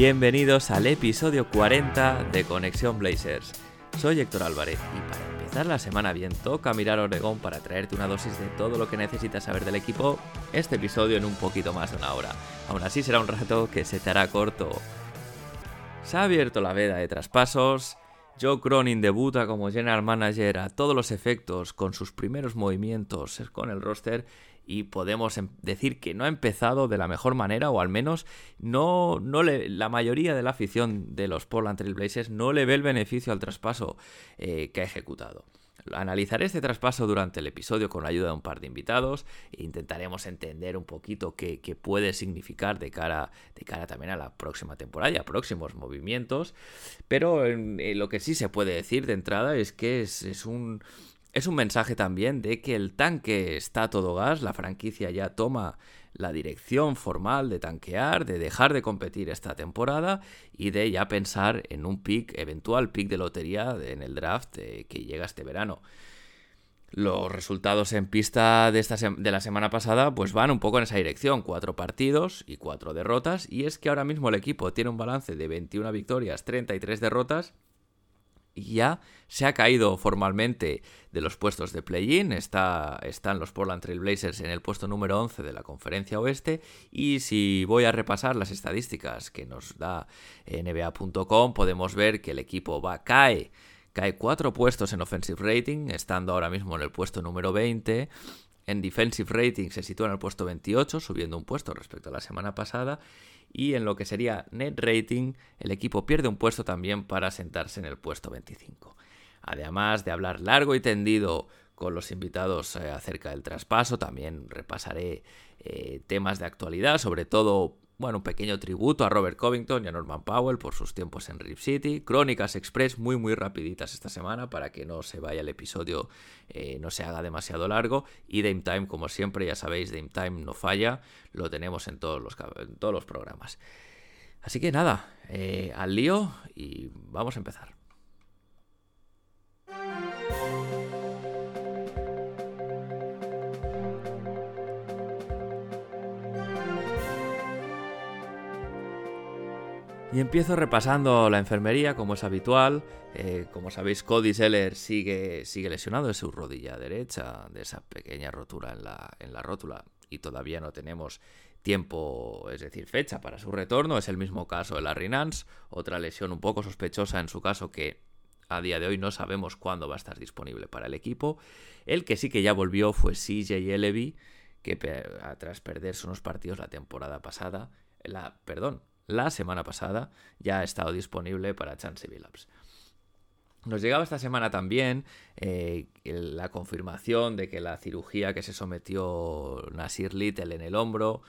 Bienvenidos al episodio 40 de Conexión Blazers. Soy Héctor Álvarez y para empezar la semana bien toca mirar Oregón para traerte una dosis de todo lo que necesitas saber del equipo, este episodio en un poquito más de una hora. Aún así será un rato que se te hará corto. Se ha abierto la veda de traspasos, Joe Cronin debuta como general manager a todos los efectos con sus primeros movimientos con el roster y podemos em- decir que no ha empezado de la mejor manera o al menos no, no la mayoría de la afición de los Portland Trail Blazers no le ve el beneficio al traspaso eh, que ha ejecutado. Analizaré este traspaso durante el episodio con la ayuda de un par de invitados e intentaremos entender un poquito qué, qué puede significar de cara, de cara también a la próxima temporada y a próximos movimientos. Pero eh, lo que sí se puede decir de entrada es que es, es un, es un mensaje también de que el tanque está a todo gas, la franquicia ya toma la dirección formal de tanquear, de dejar de competir esta temporada y de ya pensar en un pick, eventual pick de lotería en el draft eh, que llega este verano. Los resultados en pista de, esta de la semana pasada pues van un poco en esa dirección, cuatro partidos y cuatro derrotas y es que ahora mismo el equipo tiene un balance de 21 victorias, 33 derrotas ya se ha caído formalmente de los puestos de play-in. Está, están los Portland Trail Blazers en el puesto número 11 de la conferencia oeste. Y si voy a repasar las estadísticas que nos da NBA.com, podemos ver que el equipo va, cae, cae cuatro puestos en offensive rating, estando ahora mismo en el puesto número 20. En defensive rating se sitúa en el puesto 28, subiendo un puesto respecto a la semana pasada. Y en lo que sería net rating, el equipo pierde un puesto también para sentarse en el puesto 25. Además de hablar largo y tendido con los invitados eh, acerca del traspaso, también repasaré eh, temas de actualidad, sobre todo bueno, un pequeño tributo a Robert Covington y a Norman Powell por sus tiempos en Rip City. Crónicas Express muy muy rapiditas esta semana para que no se vaya el episodio, eh, no se haga demasiado largo. Y Dame Time, como siempre, ya sabéis, Dame Time no falla, lo tenemos en todos los, en todos los programas. Así que nada, eh, al lío y vamos a empezar. Y empiezo repasando la enfermería, como es habitual. Eh, como sabéis, Cody Seller sigue, sigue lesionado de su rodilla derecha, de esa pequeña rotura en la, en la rótula, y todavía no tenemos tiempo, es decir, fecha para su retorno. Es el mismo caso de Larry Nance, otra lesión un poco sospechosa en su caso que a día de hoy no sabemos cuándo va a estar disponible para el equipo. El que sí que ya volvió fue CJ Levy, que tras perderse unos partidos la temporada pasada, la, perdón, la semana pasada ya ha estado disponible para Chance Billups. Nos llegaba esta semana también eh, la confirmación de que la cirugía que se sometió Nasir Little en el hombro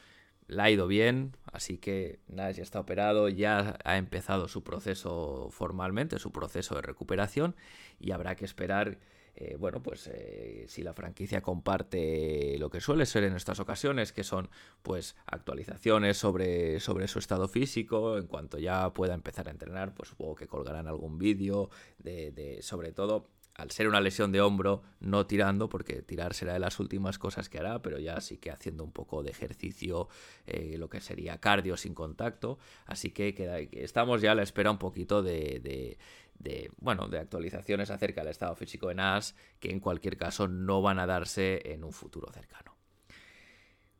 la ha ido bien, así que Nash ya está operado, ya ha empezado su proceso formalmente, su proceso de recuperación y habrá que esperar eh, bueno, pues eh, si la franquicia comparte lo que suele ser en estas ocasiones, que son pues actualizaciones sobre, sobre su estado físico, en cuanto ya pueda empezar a entrenar, pues supongo que colgarán algún vídeo de, sobre todo al ser una lesión de hombro, no tirando, porque tirar será de las últimas cosas que hará, pero ya sí que haciendo un poco de ejercicio, eh, lo que sería cardio sin contacto. Así que estamos ya a la espera un poquito de, de, bueno, de actualizaciones acerca del estado físico de Nas, que en cualquier caso no van a darse en un futuro cercano.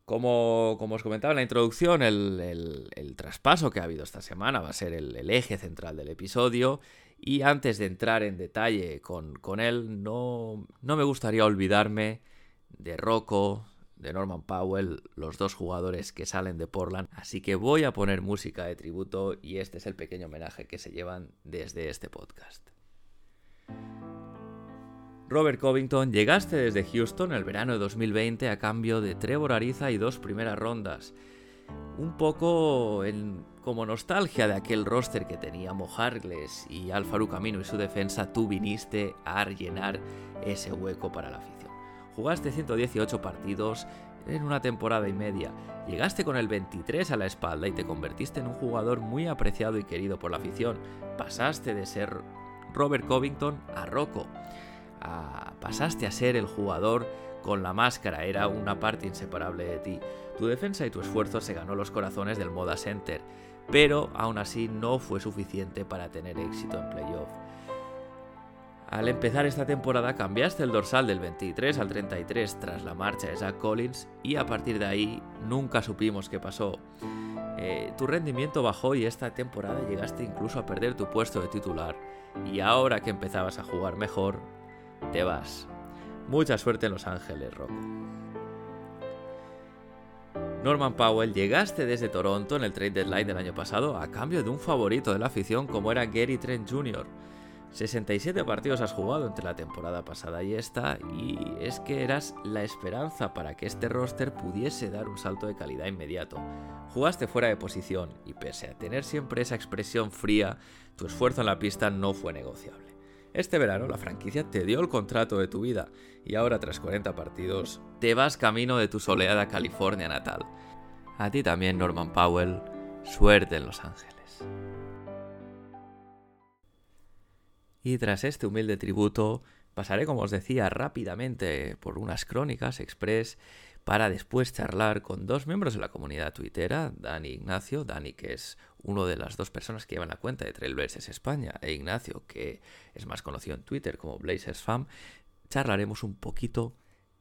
Como, como os comentaba en la introducción, el, el, traspaso que ha habido esta semana va a ser el, el eje central del episodio. Y antes de entrar en detalle con, con él, no, no, me gustaría olvidarme de Rocco, de Norman Powell, los dos jugadores que salen de Portland. Así que voy a poner música de tributo y este es el pequeño homenaje que se llevan desde este podcast. Robert Covington, llegaste desde Houston el verano de 2020 a cambio de Trevor Ariza y dos primeras rondas. un poco como nostalgia de aquel roster que teníamos Hargles y Alfaru Camino y su defensa, tú viniste a llenar ese hueco para la afición. Jugaste 118 partidos en una temporada y media, llegaste con el 23 a la espalda y te convertiste en un jugador muy apreciado y querido por la afición. Pasaste de ser Robert Covington a Rocco. pasaste a ser el jugador con la máscara, era una parte inseparable de ti. Tu defensa y tu esfuerzo se ganó los corazones del Moda Center, pero aún así no fue suficiente para tener éxito en playoff. Al empezar esta temporada cambiaste el dorsal del 23 al 33 tras la marcha de Zach Collins y a partir de ahí nunca supimos qué pasó. Eh, tu rendimiento bajó y esta temporada llegaste incluso a perder tu puesto de titular y ahora que empezabas a jugar mejor, te vas. Mucha suerte en Los Ángeles, Rocco. Norman Powell, llegaste desde Toronto en el trade deadline del año pasado a cambio de un favorito de la afición como era Gary Trent Jr. 67 partidos has jugado entre la temporada pasada y esta, y es que eras la esperanza para que este roster pudiese dar un salto de calidad inmediato. Jugaste fuera de posición y pese a tener siempre esa expresión fría, tu esfuerzo en la pista no fue negociable. Este verano la franquicia te dio el contrato de tu vida y ahora tras 40 partidos te vas camino de tu soleada California natal. A ti también, Norman Powell, suerte en Los Ángeles. Y tras este humilde tributo, pasaré, como os decía, rápidamente por unas crónicas express para después charlar con dos miembros de la comunidad tuitera, Dani Ignacio, Dani que es uno de las dos personas que llevan la cuenta de Trailblazers España, e Ignacio que es más conocido en Twitter como Blazers Fam, charlaremos un poquito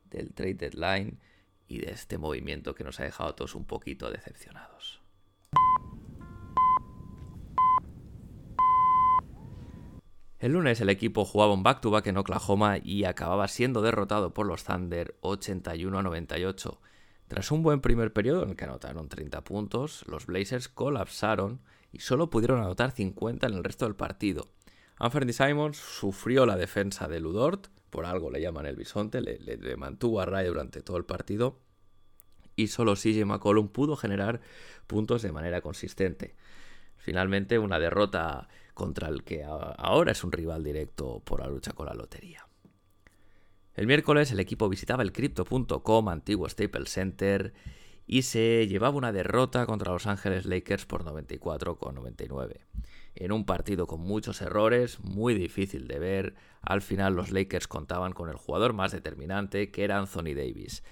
del trade deadline y de este movimiento que nos ha dejado a todos un poquito decepcionados. El lunes el equipo jugaba un back-to-back en Oklahoma y acababa siendo derrotado por los Thunder 81 a 98. Tras un buen primer periodo en el que anotaron 30 puntos, los Blazers colapsaron y solo pudieron anotar 50 en el resto del partido. Anthony Simons sufrió la defensa de Ludort, por algo le llaman el bisonte, le, mantuvo a raya durante todo el partido y solo CJ McCollum pudo generar puntos de manera consistente. Finalmente, una derrota contra el que ahora es un rival directo por la lucha con la lotería. El miércoles el equipo visitaba el Crypto.com, antiguo Staples Center, y se llevaba una derrota contra Los Ángeles Lakers por 94 con 99. En un partido con muchos errores, muy difícil de ver, al final los Lakers contaban con el jugador más determinante, que era Anthony Davis.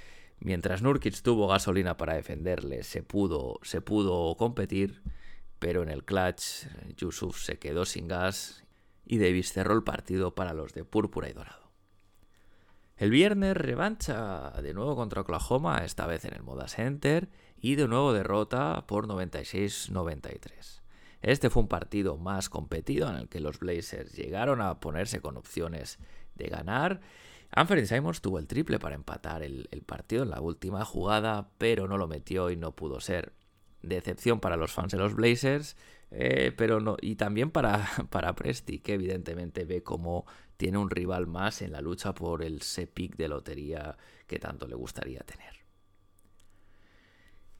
Mientras Nurkic tuvo gasolina para defenderle, se pudo, se pudo competir, pero en el clutch Yusuf se quedó sin gas y Davis cerró el partido para los de púrpura y dorado. El viernes revancha de nuevo contra Oklahoma, esta vez en el Moda Center, y de nuevo derrota por 96-93. Este fue un partido más competido en el que los Blazers llegaron a ponerse con opciones de ganar. Anthony Simons tuvo el triple para empatar el, el partido en la última jugada, pero no lo metió y no pudo ser decepción para los fans de los Blazers, eh, pero no, y también para, para Presti, que evidentemente ve como tiene un rival más en la lucha por el pick de lotería que tanto le gustaría tener.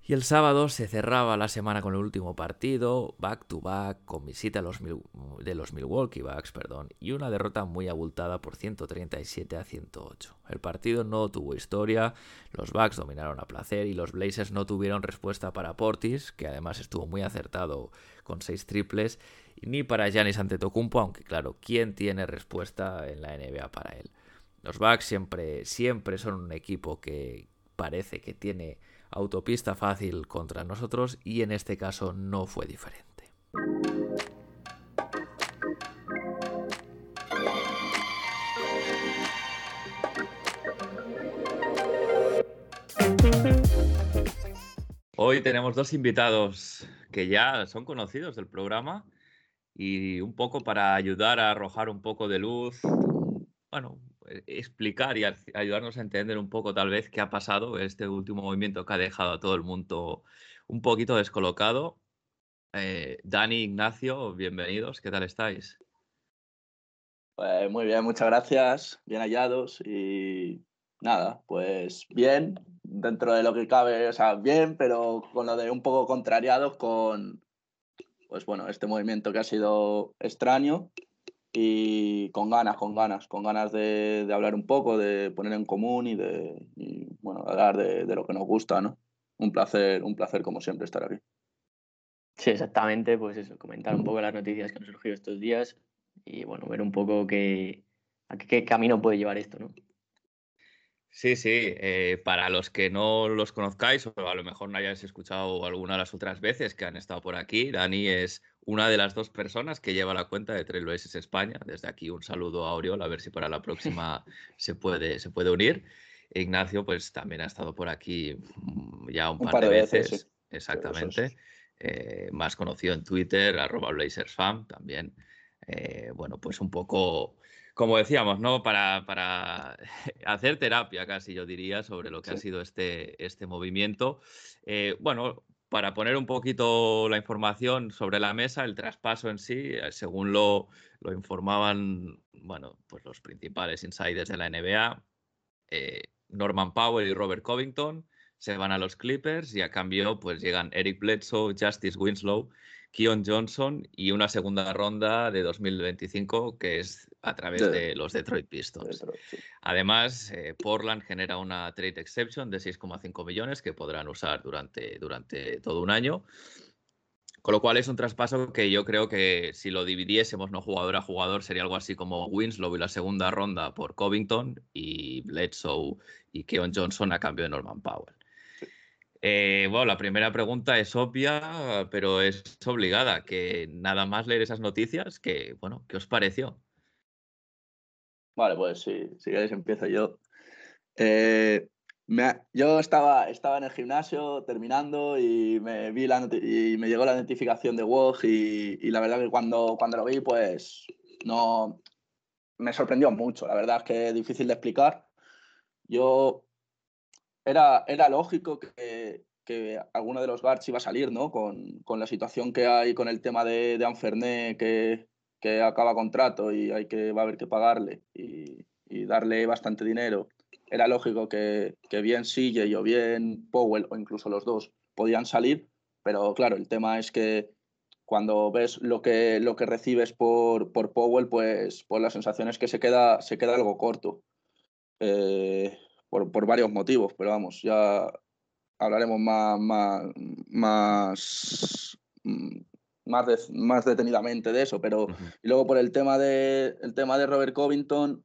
Y el sábado se cerraba la semana con el último partido, back to back, con visita de los Milwaukee Bucks, perdón, y una derrota muy abultada por 137 a 108. El partido no tuvo historia, los Bucks dominaron a placer y los Blazers no tuvieron respuesta para Portis, que además estuvo muy acertado con seis triples, ni para Giannis Antetokounmpo, aunque claro, ¿quién tiene respuesta en la NBA para él? Los Bucks siempre, siempre son un equipo que parece que tiene autopista fácil contra nosotros y en este caso no fue diferente. Hoy tenemos dos invitados que ya son conocidos del programa y un poco para ayudar a arrojar un poco de luz, bueno, explicar y ayudarnos a entender un poco tal vez qué ha pasado este último movimiento que ha dejado a todo el mundo un poquito descolocado. Eh, Dani, Ignacio, bienvenidos, ¿qué tal estáis? Pues muy bien, muchas gracias, bien hallados y nada, pues bien, dentro de lo que cabe, o sea, bien, pero con lo de un poco contrariados con, pues bueno, este movimiento que ha sido extraño y con ganas, con ganas, con ganas de, hablar un poco, de poner en común y de, bueno, hablar de, de, lo que nos gusta, ¿no? Un placer, un placer como siempre estar aquí. Sí, exactamente, pues eso, comentar un poco las noticias que han surgido estos días y bueno, ver un poco qué, a qué camino puede llevar esto, ¿no? Sí, sí, eh, para los que no los conozcáis o a lo mejor no hayáis escuchado alguna de las otras veces que han estado por aquí, Dani es una de las dos personas que lleva la cuenta de Trailblazers España. Desde aquí un saludo a Oriol, a ver si para la próxima se puede, se puede unir. Ignacio, pues también ha estado por aquí mm, ya un, par, de veces. Exactamente. Eh, más conocido en Twitter, arroba BlazersFam, también. Eh, bueno, pues un poco como decíamos, ¿no? Para, hacer terapia, casi yo diría, sobre lo que ha sido este, este movimiento. Eh, bueno, para poner un poquito la información sobre la mesa, el traspaso en sí, eh, según lo, lo informaban, bueno, pues los principales insiders de la NBA, eh, Norman Powell y Robert Covington se van a los Clippers y a cambio pues llegan Eric Bledsoe, Justice Winslow Keon Johnson y una segunda ronda de 2025 que es a través de, los Detroit Pistons. Además, eh, Portland genera una trade exception de 6,5 millones que podrán usar durante, durante todo un año. Con lo cual es un traspaso que yo creo que si lo dividiésemos no jugador a jugador sería algo así como Winslow y la segunda ronda por Covington y Bledsoe y Keon Johnson a cambio de Norman Powell. Eh, bueno, la primera pregunta es obvia, pero es obligada, que nada más leer esas noticias, que, bueno, ¿qué os pareció? Vale, pues sí, si queréis empiezo yo. Eh, yo estaba, estaba en el gimnasio terminando y me, vi la y me llegó la notificación de WOG y, y, la verdad que cuando, cuando lo vi, pues no me sorprendió mucho. La verdad es que es difícil de explicar. Yo era, era lógico que, que alguno de los guards iba a salir, ¿no? Con, con, la situación que hay con el tema de, de Anferné, que, que, acaba contrato y hay que, va a haber que pagarle y, darle bastante dinero. Era lógico que, que bien CJ o bien Powell, o incluso los dos, podían salir, pero claro, el tema es que cuando ves lo que, lo que recibes por, por Powell, pues, pues la sensación es que se queda, se queda algo corto. Eh, por, por, varios motivos, pero vamos, ya hablaremos más, más, más, más, más detenidamente de eso, pero y luego por el tema, de, el tema de Robert Covington,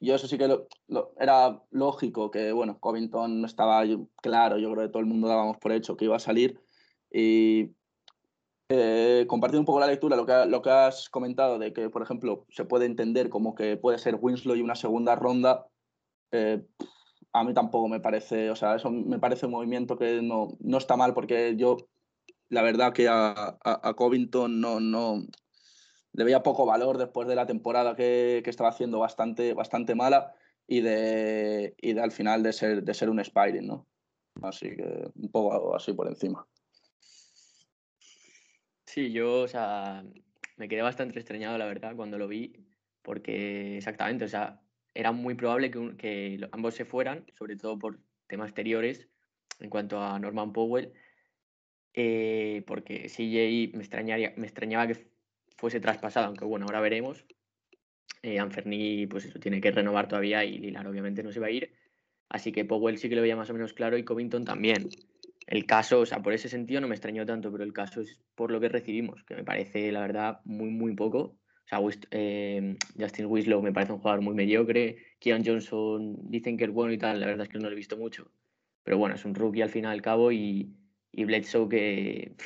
yo eso sí que lo, era lógico que, bueno, Covington estaba claro, yo creo que todo el mundo dábamos por hecho que iba a salir y eh, compartir un poco la lectura, lo que, lo que has comentado de que, por ejemplo, se puede entender como que puede ser Winslow y una segunda ronda, eh, a mí tampoco me parece, o sea, eso me parece un movimiento que no, no está mal porque yo, la verdad que a, a, Covington no, no le veía poco valor después de la temporada que, que, estaba haciendo bastante, bastante mala y de, y de al final de ser, de ser un Spiring, ¿no? Así que un poco así por encima. Sí, yo, o sea, me quedé bastante extrañado, la verdad, cuando lo vi, porque exactamente, o sea, era muy probable que, ambos se fueran, sobre todo por temas exteriores en cuanto a Norman Powell, eh, porque CJ me, me extrañaba que fuese traspasado, aunque bueno, ahora veremos. Eh, Anferni, pues eso, tiene que renovar todavía y Lilar obviamente no se va a ir. Así que Powell sí que lo veía más o menos claro y Covington también. El caso, o sea, por ese sentido no me extrañó tanto, pero el caso es por lo que recibimos, que me parece, la verdad, muy, muy poco. O sea, eh, Justin Winslow me parece un jugador muy mediocre. Keon Johnson dicen que es bueno y tal, la verdad es que no lo he visto mucho. Pero bueno, es un rookie al fin y al cabo y, y Bledsoe que,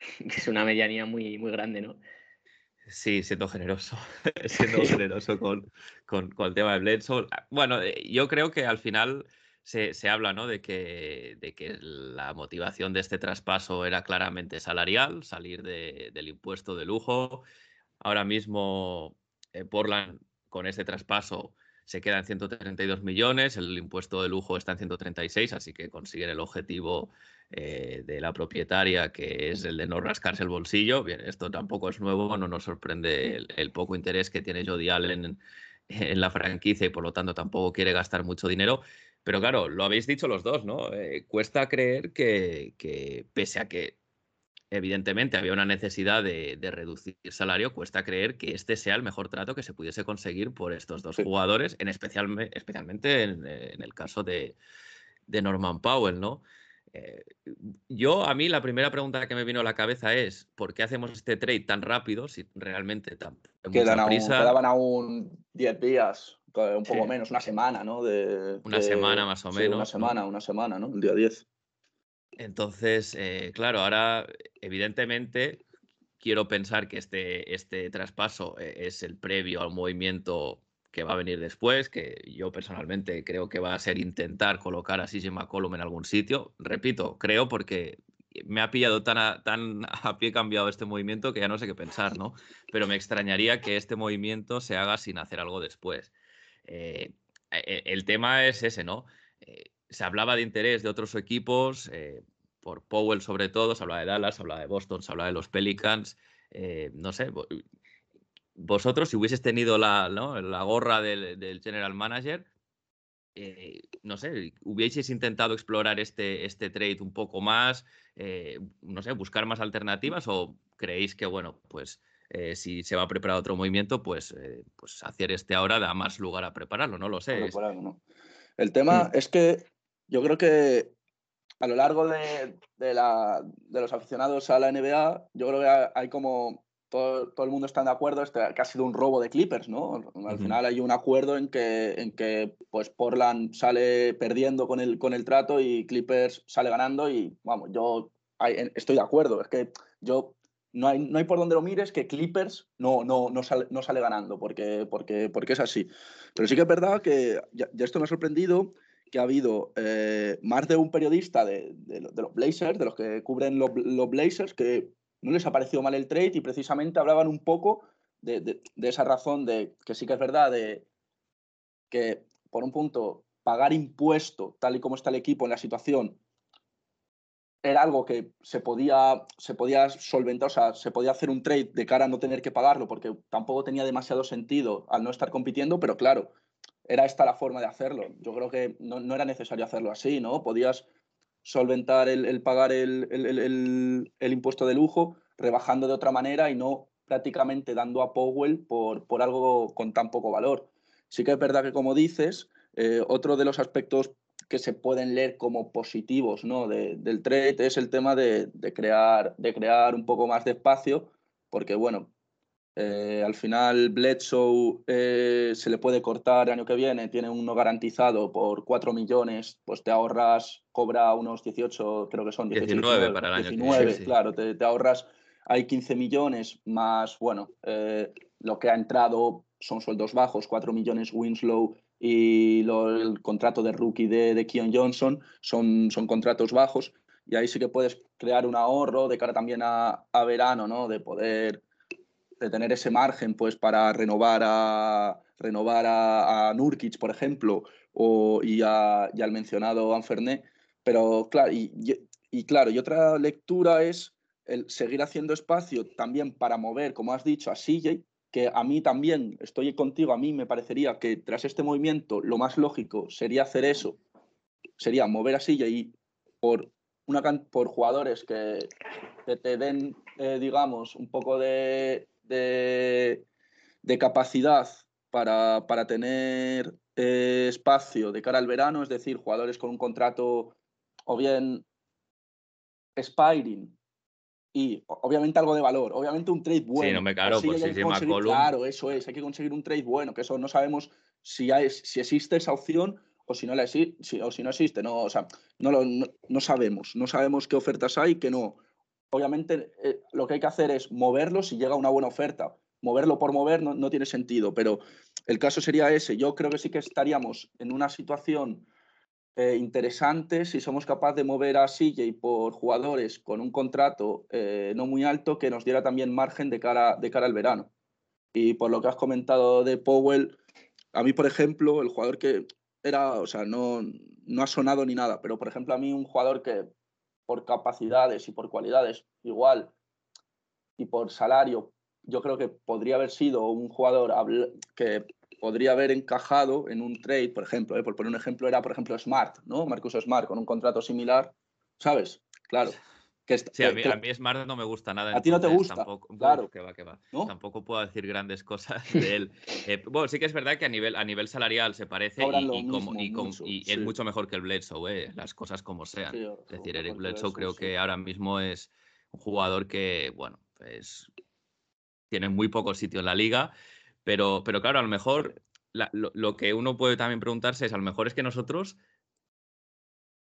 que, es una medianía muy, muy grande, ¿no? Sí, siendo generoso, siendo generoso con, con, con, el tema de Bledsoe. Bueno, eh, yo creo que al final se, se habla ¿no? de, que, de que la motivación de este traspaso era claramente salarial, salir de, del impuesto de lujo Ahora mismo eh, Portland con este traspaso se queda en 132 millones, el impuesto de lujo está en 136, así que consiguen el objetivo eh, de la propietaria, que es el de no rascarse el bolsillo. Bien, esto tampoco es nuevo, no nos sorprende el, poco interés que tiene Jody Allen en la franquicia y por lo tanto tampoco quiere gastar mucho dinero. Pero claro, lo habéis dicho los dos, ¿no? Eh, cuesta creer que, que, pese a que evidentemente había una necesidad de, de, reducir salario, cuesta creer que este sea el mejor trato que se pudiese conseguir por estos dos jugadores, en especial, especialmente en, en, el caso de, de Norman Powell, ¿no? Eh, yo, a mí, la primera pregunta que me vino a la cabeza es: ¿por qué hacemos este trade tan rápido si realmente tan. Quedan aún, quedaban aún 10 días, un poco sí. menos, una semana, ¿no? De, una de, semana más o sí, menos. Una semana, ¿no? una semana, ¿no? El día 10. Entonces, eh, claro, ahora, evidentemente, quiero pensar que este, este traspaso eh, es el previo al movimiento que va a venir después, que yo personalmente creo que va a ser intentar colocar a CJ McCollum en algún sitio. Repito, creo porque me ha pillado tan a, tan a pie cambiado este movimiento que ya no sé qué pensar, ¿no? Pero me extrañaría que este movimiento se haga sin hacer algo después. Eh, el tema es ese, ¿no? Se hablaba de interés de otros equipos, eh, por Powell sobre todo, se hablaba de Dallas, se hablaba de Boston, se hablaba de los Pelicans, eh, no sé, vosotros, si hubieses tenido la, ¿no? la gorra del, del, general manager, eh, no sé, hubieseis intentado explorar este, este trade un poco más, eh, no sé, buscar más alternativas o creéis que, bueno, pues eh, si se va a preparar otro movimiento, pues, pues hacer este ahora da más lugar a prepararlo, no lo sé. El tema mm. es que yo creo que a lo largo de, de, la, de los aficionados a la NBA, yo creo que hay como todo, todo, el mundo está de acuerdo este, que ha sido un robo de Clippers, ¿no? Al uh -huh. final hay un acuerdo en que, en que pues Portland sale perdiendo con el, con el trato y Clippers sale ganando y, vamos, yo hay, estoy de acuerdo. Es que yo no hay, no hay por donde lo mires que Clippers no, no, no, sale, no sale ganando, porque, porque, porque es así. Pero sí que es verdad que ya, ya esto me ha sorprendido que ha habido eh, más de un periodista de, los Blazers, de los que cubren los, Blazers, que no les ha parecido mal el trade y precisamente hablaban un poco de, de, de, esa razón de que sí que es verdad de que por un punto pagar impuesto tal y como está el equipo en la situación era algo que se podía, se podía solventar, o sea, se podía hacer un trade de cara a no tener que pagarlo porque tampoco tenía demasiado sentido al no estar compitiendo, pero claro, era esta la forma de hacerlo. Yo creo que no, no era necesario hacerlo así, ¿no? Podías solventar el, pagar el, el, el, impuesto de lujo, rebajando de otra manera y no prácticamente dando a Powell por, por algo con tan poco valor. Sí que es verdad que, como dices, eh, otro de los aspectos que se pueden leer como positivos ¿no? de, del trade es el tema de, de, crear, de crear un poco más de espacio, porque, bueno, eh, al final Bledsoe eh, se le puede cortar el año que viene, tiene uno garantizado por 4 millones, pues te ahorras, cobra unos 18, creo que son 18, 19, 19 para el año 19, que viene. Sí. claro, te, te, ahorras, hay 15 millones más, bueno, eh, lo que ha entrado son sueldos bajos, 4 millones Winslow y lo, el contrato de rookie de, de Keon Johnson son, son contratos bajos y ahí sí que puedes crear un ahorro de cara también a, a verano, ¿no? De poder de tener ese margen pues para renovar a renovar a, Nurkic, por ejemplo, o, y, al mencionado Anferné. Pero claro, y, claro, y otra lectura es seguir haciendo espacio también para mover, como has dicho, a CJ, que a mí también, estoy contigo, a mí me parecería que tras este movimiento lo más lógico sería hacer eso, sería mover a CJ y por, una, por jugadores que, que te den, eh, digamos, un poco de, de, de capacidad para, para tener eh, espacio de cara al verano, es decir, jugadores con un contrato o bien expiring y obviamente algo de valor, obviamente un trade bueno. Sí, no me claro, pues sí, Claro, eso es, hay que conseguir un trade bueno, que eso no sabemos si, hay, si existe esa opción o si no la si, o si no existe, no, o sea, no, lo, no, no sabemos, no sabemos qué ofertas hay que no, obviamente eh, lo que hay que hacer es moverlo si llega una buena oferta. Moverlo por mover no, no, tiene sentido, pero el caso sería ese. Yo creo que sí que estaríamos en una situación eh, interesante si somos capaces de mover a CJ por jugadores con un contrato eh, no muy alto que nos diera también margen de cara, de cara al verano. Y por lo que has comentado de Powell, a mí, por ejemplo, el jugador que era, o sea, no, no ha sonado ni nada, pero por ejemplo, a mí un jugador que por capacidades y por cualidades igual y por salario, yo creo que podría haber sido un jugador que podría haber encajado en un trade, por ejemplo, ¿eh? por poner un ejemplo, era, por ejemplo, Smart, ¿no? Marcus Smart con un contrato similar, ¿sabes? Claro. Que Sí, a mí, que- a mí Smart no me gusta nada. ¿A ti no te gusta? Tampoco, Claro. Que va, que va. ¿No? Tampoco puedo decir grandes cosas de él. Eh, bueno, sí que es verdad que a nivel, a nivel salarial se parece y, como- mucho, y sí. es mucho mejor que el Bledsoe, eh, las cosas como sean. Sí, es decir, Eric Bledsoe eso, creo sí. que ahora mismo es un jugador que, bueno, pues tiene muy poco sitio en la liga, pero, pero claro, a lo mejor la- lo, lo que uno puede también preguntarse es, a lo mejor es que nosotros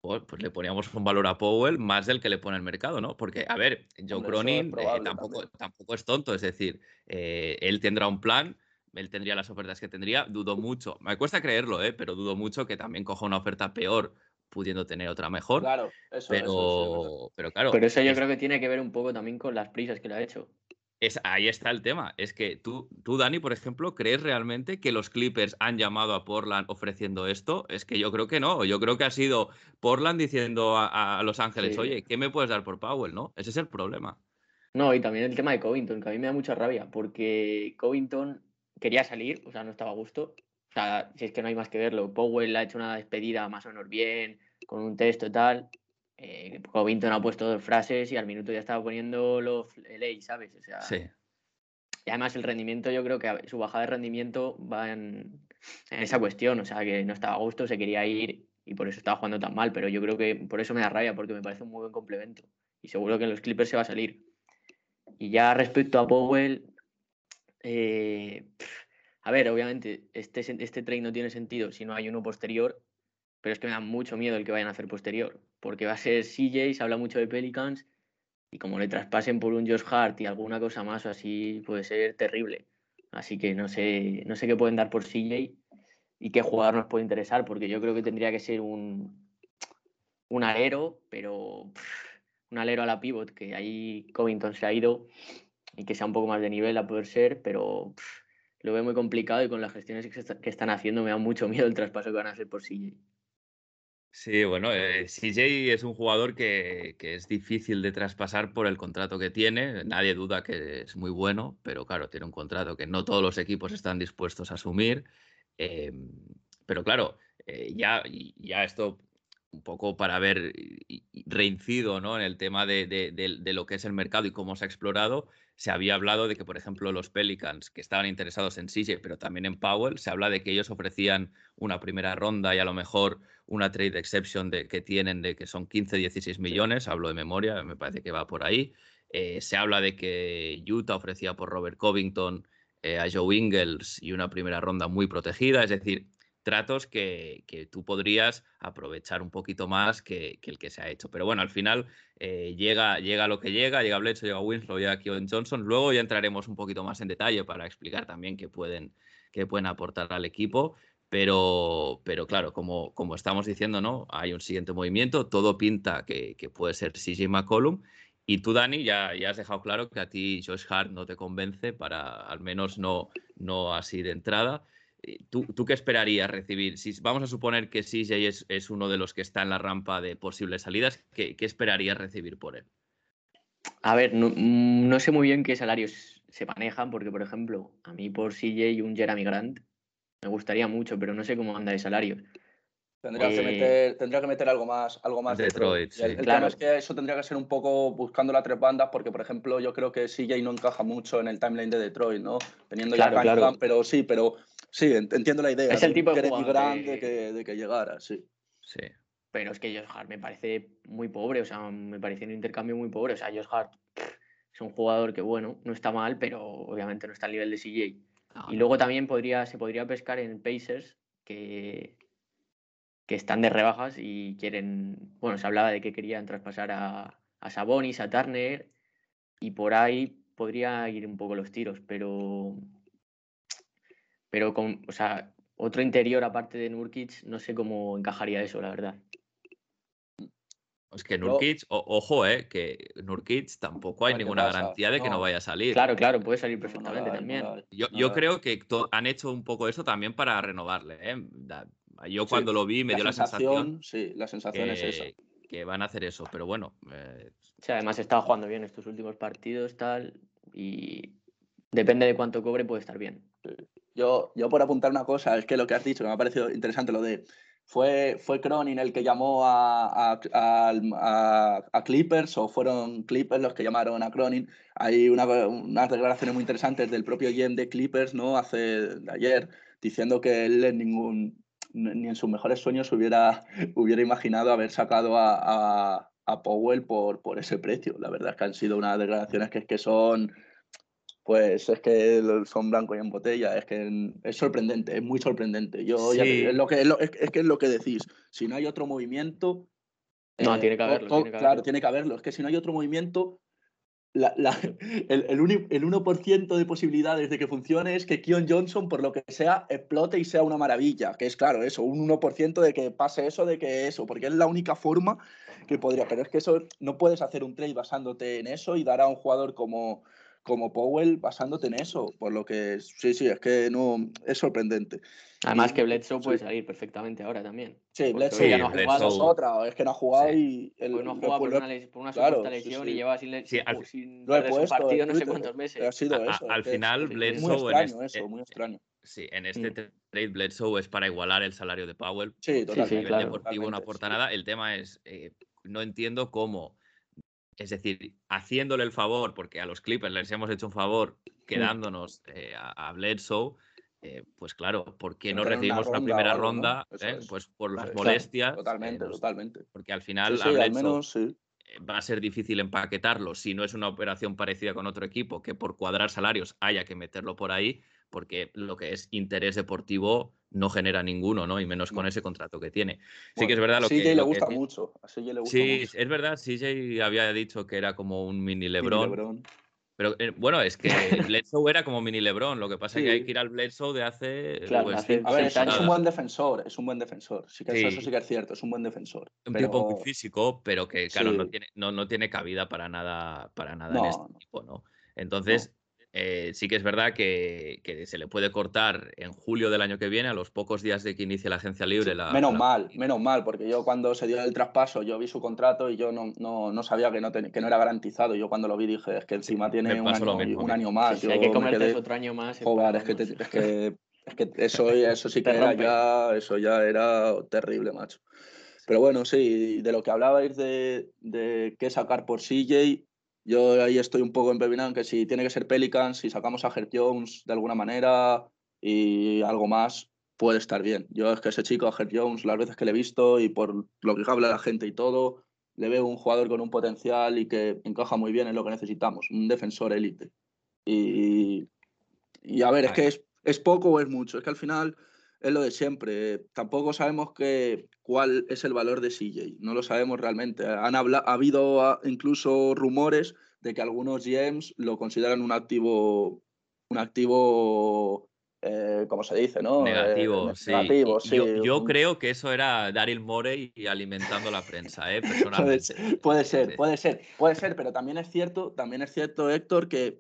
pues, le poníamos un valor a Powell más del que le pone el mercado, ¿no? Porque, a ver, Joe Hombre, eso es Cronin eh, tampoco, también. tampoco es tonto, es decir, eh, él tendrá un plan, él tendría las ofertas que tendría, dudo mucho, me cuesta creerlo, ¿eh? pero dudo mucho que también coja una oferta peor pudiendo tener otra mejor, Claro, eso, pero, eso, sí, es verdad. pero claro, Pero eso yo es- creo que tiene que ver un poco también con las prisas que le ha hecho. Es, ahí está el tema. Es que tú, tú, Dani, por ejemplo, ¿crees realmente que los Clippers han llamado a Portland ofreciendo esto? Es que yo creo que no. Yo creo que ha sido Portland diciendo a, a Los Ángeles, Sí. oye, ¿qué me puedes dar por Powell? ¿No? Ese es el problema. No, y también el tema de Covington, que a mí me da mucha rabia, porque Covington quería salir, o sea, no estaba a gusto. O sea, si es que no hay más que verlo. Powell ha hecho una despedida más o menos bien, con un texto y tal. Eh, Covington ha puesto dos frases y al minuto ya estaba poniendo los LA, ¿sabes? O sea, Sí. y además el rendimiento, yo creo que su bajada de rendimiento va en, en esa cuestión. O sea, que no estaba a gusto, se quería ir y por eso estaba jugando tan mal. Pero yo creo que por eso me da rabia, porque me parece un muy buen complemento. Y seguro que en los Clippers se va a salir. Y ya respecto a Powell, eh, a ver, obviamente este, este trade no tiene sentido si no hay uno posterior, pero es que me da mucho miedo el que vayan a hacer posterior, porque va a ser CJ, se habla mucho de Pelicans, y como le traspasen por un Josh Hart y alguna cosa más o así, puede ser terrible. Así que no sé, no sé qué pueden dar por CJ y qué jugador nos puede interesar, porque yo creo que tendría que ser un, un alero, pero un alero a la pivot, que ahí Covington se ha ido y que sea un poco más de nivel a poder ser, pero lo veo muy complicado y con las gestiones que están haciendo me da mucho miedo el traspaso que van a hacer por CJ. Sí, bueno, eh, CJ es un jugador que, que es difícil de traspasar por el contrato que tiene. Nadie duda que es muy bueno, pero claro, tiene un contrato que no todos los equipos están dispuestos a asumir. Eh, pero claro, eh, ya, ya esto un poco para y reincido ¿no? en el tema de, de- de- de lo que es el mercado y cómo se ha explorado. Se había hablado de que, por ejemplo, los Pelicans, que estaban interesados en CJ, pero también en Powell, se habla de que ellos ofrecían una primera ronda y a lo mejor una trade exception de, que tienen de que son 15, 16 millones, hablo de memoria, me parece que va por ahí. Eh, se habla de que Utah ofrecía por Robert Covington eh, a Joe Ingles y una primera ronda muy protegida, es decir, tratos que, que tú podrías aprovechar un poquito más que, el que se ha hecho. Pero bueno, al final eh, llega, llega lo que llega, llega Bledsoe, llega Winslow, llega Keon Johnson. Luego ya entraremos un poquito más en detalle para explicar también qué pueden, qué pueden aportar al equipo. Pero, pero claro, como, como estamos diciendo, ¿no? Hay un siguiente movimiento, todo pinta que, que puede ser CJ McCollum. Y tú, Dani, ya, ya has dejado claro que a ti Josh Hart no te convence, para al menos no, no así de entrada. Eh, ¿Tú, ¿Tú qué esperarías recibir? Si vamos a suponer que CJ es, es uno de los que está en la rampa de posibles salidas, ¿qué, qué esperarías recibir por él? A ver, no, mm, no sé muy bien qué salarios se manejan, porque, por ejemplo, a mí por CJ un Jeremy Grant me gustaría mucho, pero no sé cómo anda de salarios. Tendría, que Eh, meter, tendría que meter algo más, algo más Detroit, el, sí. el Claro. tema es que eso tendría que ser un poco buscando las tres bandas, porque, por ejemplo, yo creo que CJ no encaja mucho en el timeline de Detroit, ¿no? Teniendo Claro, ya claro. Cunningham, pero sí, pero sí, ent- entiendo la idea. Es el tipo de jugador Grant que- de que, de que llegara, sí. Sí. Pero es que Josh Hart me parece muy pobre, o sea, me parece un intercambio muy pobre. O sea, Josh Hart es un jugador que, bueno, no está mal, pero obviamente no está al nivel de CJ. No, Y luego también podría, se podría pescar en Pacers, que, que están de rebajas y quieren. Bueno, se hablaba de que querían traspasar a, a Sabonis, a Turner, y por ahí podría ir un poco los tiros, pero. Pero con. O sea, otro interior aparte de Nurkic, no sé cómo encajaría eso, la verdad. Es que Nurkic, o- ojo, eh, que Nurkic tampoco hay ninguna pasa. garantía de que no vaya a salir. Claro, claro, puede salir No, no perfectamente no también. Yo, creo que to- han hecho un poco eso también para renovarle. ¿eh? Yo Sí, cuando lo vi me dio la sensación Sí, la sensación es esa. que, van a hacer eso. Pero bueno, eh, sea, además estaba jugando bien estos últimos partidos, tal, y depende de cuánto cobre, puede estar bien. Yo, yo por apuntar una cosa, es que lo que has dicho, que me ha parecido interesante, lo de ¿Fue, fue Cronin el que llamó a, a, a, Clippers o fueron Clippers los que llamaron a Cronin? Hay una, unas declaraciones muy interesantes del propio GM de Clippers, ¿no? Hace de ayer, diciendo que él en ningún, ni en sus mejores sueños hubiera, hubiera imaginado haber sacado a, a, Powell por, por ese precio. La verdad es que han sido unas declaraciones que, que son pues es que son blanco y en botella, es que es sorprendente, es muy sorprendente. Yo es, lo que, es, que es lo que decís, si no hay otro movimiento... No, tiene que haberlo. claro, tiene que haberlo. Es que si no hay otro movimiento, la, la, el, el, 1% de posibilidades de que funcione es que Kion Johnson, por lo que sea, explote y sea una maravilla. Que es claro, eso, un 1% de que pase eso, de que eso, porque es la única forma que podría. Pero es que eso no puedes hacer un trade basándote en eso y dar a un jugador como como Powell basándote en eso, por lo que sí, sí, es que no es sorprendente. Además que Bledsoe puede salir perfectamente ahora también. Sí, Bledsoe ya no ha jugado es otra, es que no ha jugado y el, no ha jugado por, una, por una claro, lesión y lleva sin, sí, al, sin lo he puesto, partido no sé cuántos meses. Ha sido eso, al final Bledsoe muy extraño eso, muy extraño. Sí, en este mm. trade Bledsoe es para igualar el salario de Powell. Sí, totalmente. A nivel deportivo no aporta nada. El tema es, eh, no entiendo cómo es decir, haciéndole el favor, porque a los Clippers les hemos hecho un favor mm. quedándonos eh, a, Bledsoe, eh, pues claro, ¿por qué no recibimos una, primera ronda? Eh? Pues por las molestias. Totalmente, totalmente. Porque al final va a ser difícil empaquetarlo si no es una operación parecida con otro equipo, que por cuadrar salarios haya que meterlo por ahí, porque lo que es interés deportivo no genera ninguno, ¿no? Y menos con ese contrato que tiene. Sí que es verdad lo CJ que... le gusta mucho. A CJ le gusta sí, es verdad, CJ había dicho que era como un mini Lebron. Pero eh, bueno, es que Bledsoe era como mini Lebron. Lo que pasa es que hay que ir al Bledsoe de hace. Claro, pues, a ver, es, un buen defensor, es un buen defensor. Sí que Eso, sí que es cierto, es un buen defensor. Un tipo muy físico, pero que, claro, no, tiene, no, no tiene cabida para nada, para nada en este equipo, ¿no? Entonces, eh, sí que es verdad que, se le puede cortar en julio del año que viene, a los pocos días de que inicie la agencia libre. La, menos mal, menos mal, porque yo cuando se dio el traspaso, yo vi su contrato y yo no, no, sabía que no, que no era garantizado. Yo cuando lo vi dije, es que encima tiene un año, más. hay que comerte otro año más. Joder, es que, es que, es que eso, eso sí que era ya, eso ya era terrible, macho. Pero bueno, sí, de lo que hablabais de, de qué sacar por CJ, yo ahí estoy un poco empepinado en que si tiene que ser Pelicans, si sacamos a Herb Jones de alguna manera y algo más, puede estar bien. Yo es que ese chico, a Herb Jones, las veces que le he visto y por lo que habla la gente y todo, le veo un jugador con un potencial y que encaja muy bien en lo que necesitamos, un defensor élite. Y, y a ver, es que es, es poco o es mucho. Es que al final es lo de siempre. Tampoco sabemos que, cuál es el valor de CJ. No lo sabemos realmente. Han ha habido ah, incluso rumores de que algunos GMs lo consideran un activo, un activo, eh, ¿cómo se dice, no? Negativo, eh, sí. Negativo, sí. Yo, creo que eso era Daryl Morey alimentando la prensa, ¿eh? personalmente. puede, ser, puede ser, puede ser, pero también es cierto, también es cierto, Héctor, que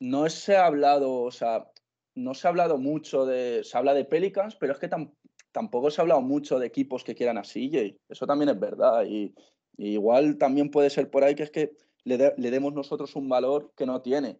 no se ha hablado, o sea, no se ha hablado mucho de. Se habla de Pelicans, pero es que tampoco se ha hablado mucho de equipos que quieran a CJ. Eso también es verdad. Y, igual también puede ser por ahí que es que le, demos nosotros un valor que no tiene.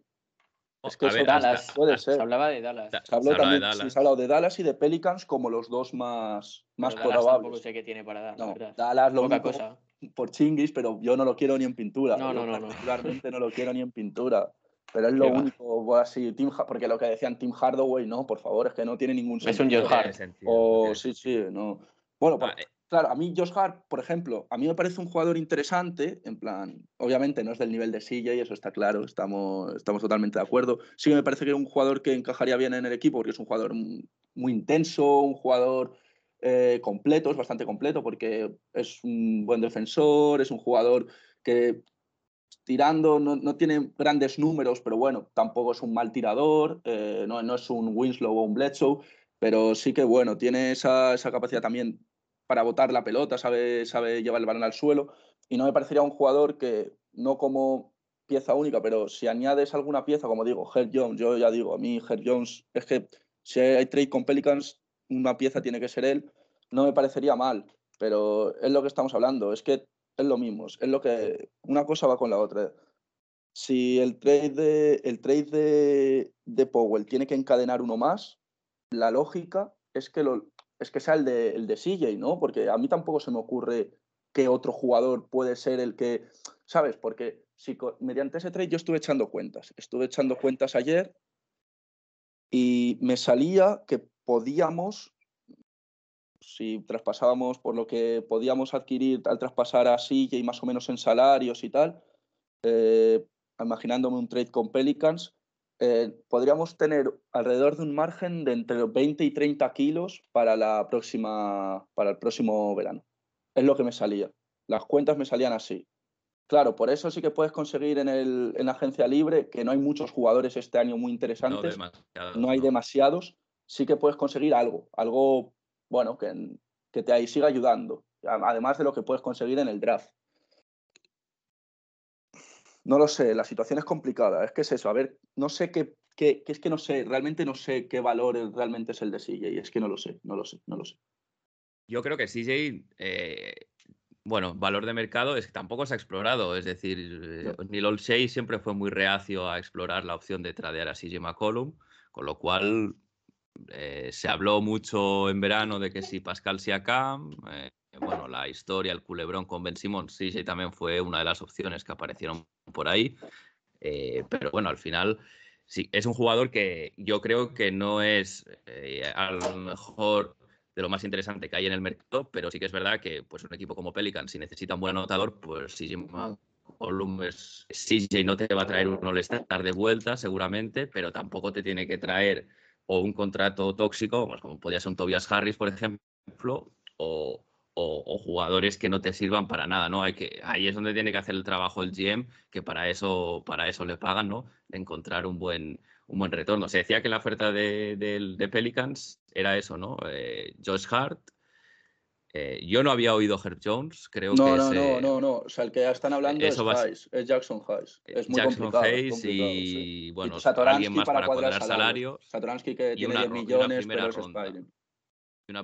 Es que Dallas, puede ser. Se hablaba de Dallas. Se, habló también, de Dallas. se ha hablado de Dallas y de Pelicans como los dos más, más probables. sé qué tiene para dar. No, Dallas lo único cosa. por chinguis, pero yo no lo quiero ni en pintura. No, no, no. Particularmente no lo quiero ni en pintura. Pero es lo único, así, Tim, porque lo que decían Tim Hardaway, no, por favor, es que no tiene ningún sentido. Es un Josh Hart. O, sí, sí, no. Bueno, ah, eh. claro, a mí Josh Hart, por ejemplo, a mí me parece un jugador interesante, en plan, obviamente no es del nivel de silla y eso está claro, estamos, estamos totalmente de acuerdo. Sí que me parece que es un jugador que encajaría bien en el equipo porque es un jugador muy intenso, un jugador eh, completo, es bastante completo porque es un buen defensor, es un jugador que tirando, no, no, tiene grandes números, pero bueno, tampoco es un mal tirador, eh, no, no, es un Winslow o un Bledsoe, pero sí que bueno, tiene esa, esa, capacidad también para botar la pelota, sabe, sabe llevar el balón al suelo, y no me parecería un jugador que, no como pieza única, pero si añades alguna pieza, como digo, Herb Jones, yo ya digo, a mí Herb Jones, es que si hay trade con Pelicans, una pieza tiene que ser él, no me parecería mal, pero es lo que estamos hablando, es que es lo mismo, es lo que una cosa va con la otra. si el trade de, el trade de, de Powell tiene que encadenar uno más, la lógica es que, lo, es que sea el de, el de CJ, ¿no? Porque a mí tampoco se me ocurre que otro jugador puede ser el que, ¿sabes? Porque si mediante ese trade yo estuve echando cuentas, estuve echando cuentas ayer y me salía que podíamos, si traspasábamos por lo que podíamos adquirir al traspasar a CJ más o menos en salarios y tal, eh, imaginándome un trade con Pelicans, eh, podríamos tener alrededor de un margen de entre 20 y 30 kilos para, la próxima, para el próximo verano. Es lo que me salía. Las cuentas me salían así. Claro, por eso sí que puedes conseguir en, el, en la agencia libre, que no hay muchos jugadores este año muy interesantes, no, hay demasiados, sí que puedes conseguir algo, algo bueno, que, que te siga ayudando, además de lo que puedes conseguir en el draft. No lo sé, la situación es complicada. Es que es eso, a ver, no sé qué, qué, es que no sé, realmente no sé qué valor realmente es el de CJ. Es que no lo sé, no lo sé, no lo sé. Yo creo que CJ, eh, bueno, valor de mercado es que tampoco se ha explorado. Es decir, Neil Olshey siempre fue muy reacio a explorar la opción de tradear a CJ McCollum, con lo cual eh, se habló mucho en verano de que si Pascal Siakam, bueno, la historia, el culebrón con Ben Simmons, sí, también fue una de las opciones que aparecieron por ahí. Eh, pero bueno, al final sí, es un jugador que yo creo que no es eh, a lo mejor de lo más interesante que hay en el mercado, pero sí que es verdad que pues un equipo como Pelican, si necesita un buen anotador, pues CJ es, CJ no te va a traer un All-Star de vuelta seguramente, pero tampoco te tiene que traer o un contrato tóxico, pues, como podría ser un Tobias Harris, por ejemplo, o, o, jugadores que no te sirvan para nada, ¿no? Hay que, ahí es donde tiene que hacer el trabajo el GM, que para eso, para eso le pagan, ¿no? De encontrar un buen, un buen retorno. Se decía que la oferta de, Pelicans era eso, ¿no? Eh, Josh Hart. Eh, yo no había oído Herb Jones, creo no, que no, no, no, no, o sea, el que están hablando es, Hayes, es Jackson Hayes. Es muy Jackson complicado, Hayes y, bueno, alguien más para, cuadrar salarios. Satoransky que tiene 10 millones, pero es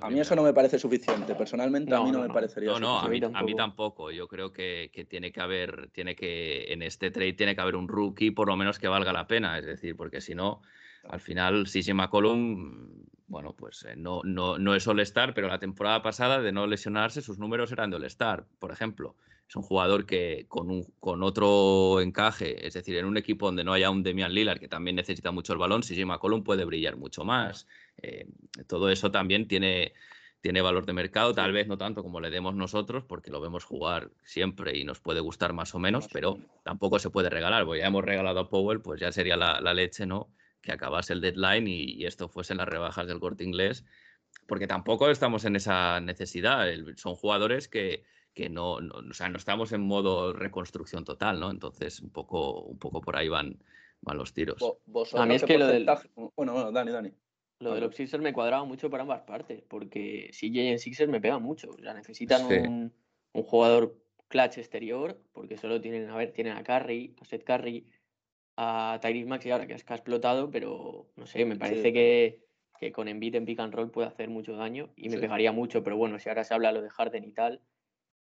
a mí eso no me parece suficiente. Personalmente a mí no, me parecería No, no, a mí, a mí, tampoco. Yo creo que, tiene que haber, tiene que, en este trade tiene que haber un rookie por lo menos que valga la pena. Es decir, porque si no, al final, CJ McCollum, bueno, pues eh, no, no, no es All-Star, pero la temporada pasada, de no lesionarse, sus números eran de All-Star, por ejemplo. Es un jugador que con, un, con otro encaje, es decir, en un equipo donde no haya un Demian Lillard, que también necesita mucho el balón, CJ McCollum puede brillar mucho más. Eh, todo eso también tiene, tiene valor de mercado, tal vez no tanto como le demos nosotros, porque lo vemos jugar siempre y nos puede gustar más o menos, pero tampoco se puede regalar. Porque ya hemos regalado a Powell, pues ya sería la, leche, ¿no? Que acabase el deadline y, esto fuese en las rebajas del corte inglés, porque tampoco estamos en esa necesidad. son jugadores que, que no, o sea, no estamos en modo reconstrucción total, ¿no? Entonces, un poco, un poco por ahí van, van los tiros. a mí es que lo del... Bueno, bueno, Dani, Dani. Lo de los Sixers me cuadraba mucho para ambas partes, porque si en Sixers me pega mucho. O sea, necesitan un, un, jugador clutch exterior, porque solo tienen, a ver, tienen a Curry, a Seth Curry, a Tyrese Maxi ahora que es que ha explotado, pero no sé, me parece que, que, con Embiid en pick and roll puede hacer mucho daño y me pegaría mucho, pero bueno, si ahora se habla lo de Harden y tal.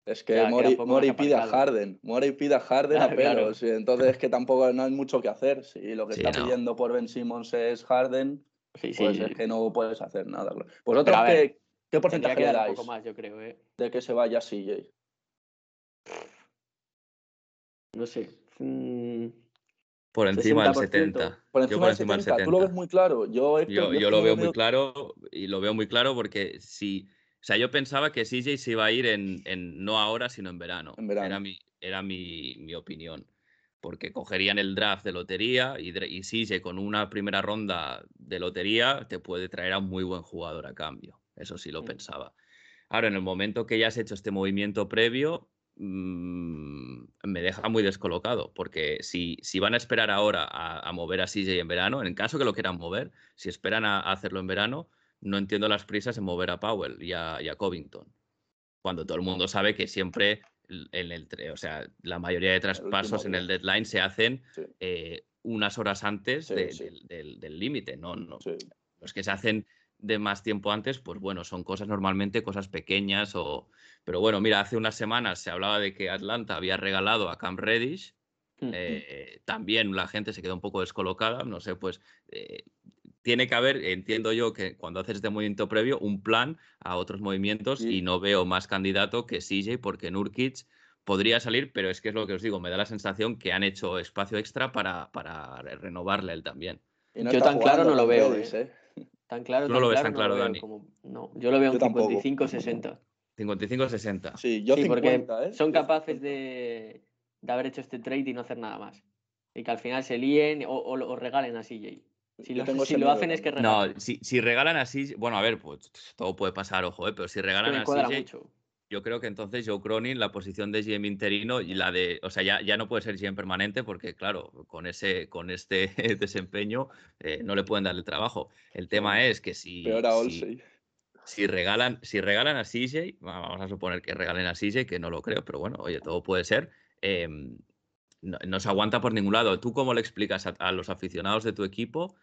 Es que Mori, pide a Harden, Mori pide a Harden a pelos, entonces es que tampoco no hay mucho que hacer. Si lo que está pidiendo por Ben Simmons es Harden, Sí, sí, pues es que no puedes hacer nada. ¿Vosotros qué, qué porcentaje le dais? Un poco más, yo creo, ¿eh? De que se vaya CJ. No sé. Mm, por encima del 70. Por encima, del 70. Tú lo ves muy claro. Yo, yo, lo veo muy claro y lo veo muy claro porque si. O sea, yo pensaba que CJ se iba a ir en, en no ahora, sino en verano. En verano. Era mi, era mi, mi opinión porque cogerían el draft de lotería y, y CJ con una primera ronda de lotería te puede traer a un muy buen jugador a cambio. Eso sí lo pensaba. Ahora, en el momento que ya has hecho este movimiento previo, mm, me deja muy descolocado, porque si, si van a esperar ahora a, mover a CJ en verano, en caso que lo quieran mover, si esperan a, hacerlo en verano, no entiendo las prisas en mover a Powell y a, y a Covington, cuando todo el mundo sabe que siempre en el, o sea, la mayoría de traspasos en el deadline se hacen eh, unas horas antes del límite, ¿no? no Los que se hacen de más tiempo antes, pues bueno, son cosas normalmente, cosas pequeñas o... Pero bueno, mira, hace unas semanas se hablaba de que Atlanta había regalado a Cam Reddish eh, también la gente se quedó un poco descolocada, no sé, pues eh, tiene que haber, entiendo yo, que cuando haces este movimiento previo, un plan a otros movimientos Sí. y no veo más candidato que CJ porque Nurkic podría salir, pero es que es lo que os digo, me da la sensación que han hecho espacio extra para, para renovarle él también. No Yo tan claro no lo veo, Redis, ¿eh? Tan claro, tan no lo ves claro, tan claro, Dani. como- No, yo lo veo Yo un tampoco. 55-60. 55-60. Sí, yo Sí, 50, porque ¿eh? son capaces 50. de, de haber hecho este trade y no hacer nada más. Y que al final se líen o, o regalen a CJ. Si lo, si lo hacen es que también. No, si, si regalan así, bueno, a ver, pues todo puede pasar, ojo, eh, pero si regalan me yo creo que entonces Joe Cronin, la posición de GM interino y la de, o sea, ya, ya no puede ser GM permanente porque, claro, con ese, con este desempeño eh, no le pueden dar el trabajo. El tema es que si, Peor a si, si regalan, si regalan a CJ, va- vamos a suponer que regalen a CJ, que no lo creo, pero bueno, oye, todo puede ser. em, no, no se aguanta por ningún lado. ¿Tú cómo le explicas a, a los aficionados de tu equipo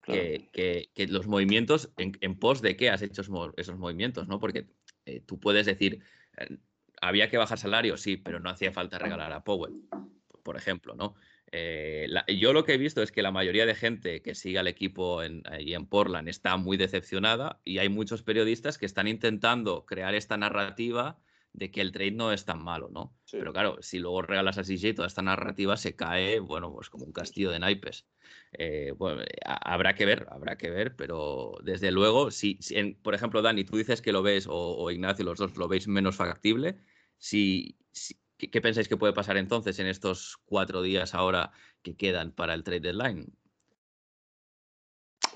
Claro. que, que- los movimientos, en, en pos de qué has hecho esos movimientos, ¿no? Porque eh, tú puedes decir, eh, había que bajar salario, sí, pero no hacía falta regalar a Powell, por ejemplo, ¿no? Eh, yo lo que he visto es que la mayoría de gente que sigue al equipo ahí en Portland está muy decepcionada y hay muchos periodistas que están intentando crear esta narrativa de que el trade no es tan malo, ¿no? Sí. Pero claro, si luego regalas a CJ, toda esta narrativa se cae, bueno, pues como un castillo de naipes. Eh, bueno, eh, ha- habrá que ver, habrá que ver, pero desde luego, si, si en- por ejemplo, Dani, tú dices que lo ves, o, o Ignacio, los dos lo veis menos factible, si, si- ¿qué, qué pensáis que puede pasar entonces en estos cuatro días ahora que quedan para el trade deadline?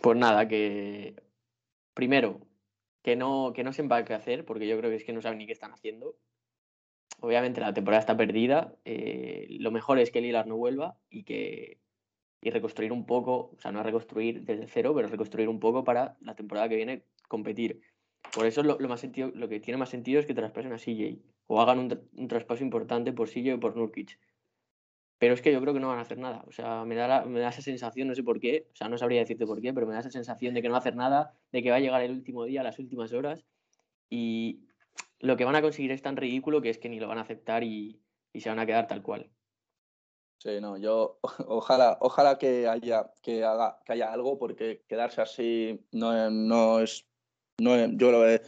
Pues nada, que primero, que no, que no sepa qué hacer, porque yo creo que es que no saben ni qué están haciendo. Obviamente la temporada está perdida. eh, lo mejor es que Lillard no vuelva y que y reconstruir un poco, o sea, no reconstruir desde cero, pero reconstruir un poco para la temporada que viene competir. Por eso lo, lo más sentido, lo que tiene más sentido es que traspasen a CJ o hagan un, un traspaso importante por CJ o por Nurkic. Pero es que yo creo que no van a hacer nada. O sea, me da, la- me da esa sensación, no sé por qué, o sea, no sabría decirte por qué, pero me da esa sensación de que no va a hacer nada, de que va a llegar el último día, las últimas horas, y lo que van a conseguir es tan ridículo que es que ni lo van a aceptar y, y se van a quedar tal cual. Sí, no, yo ojalá, ojalá que haya, que haga, que haya algo, porque quedarse así no, no es, no yo lo veo,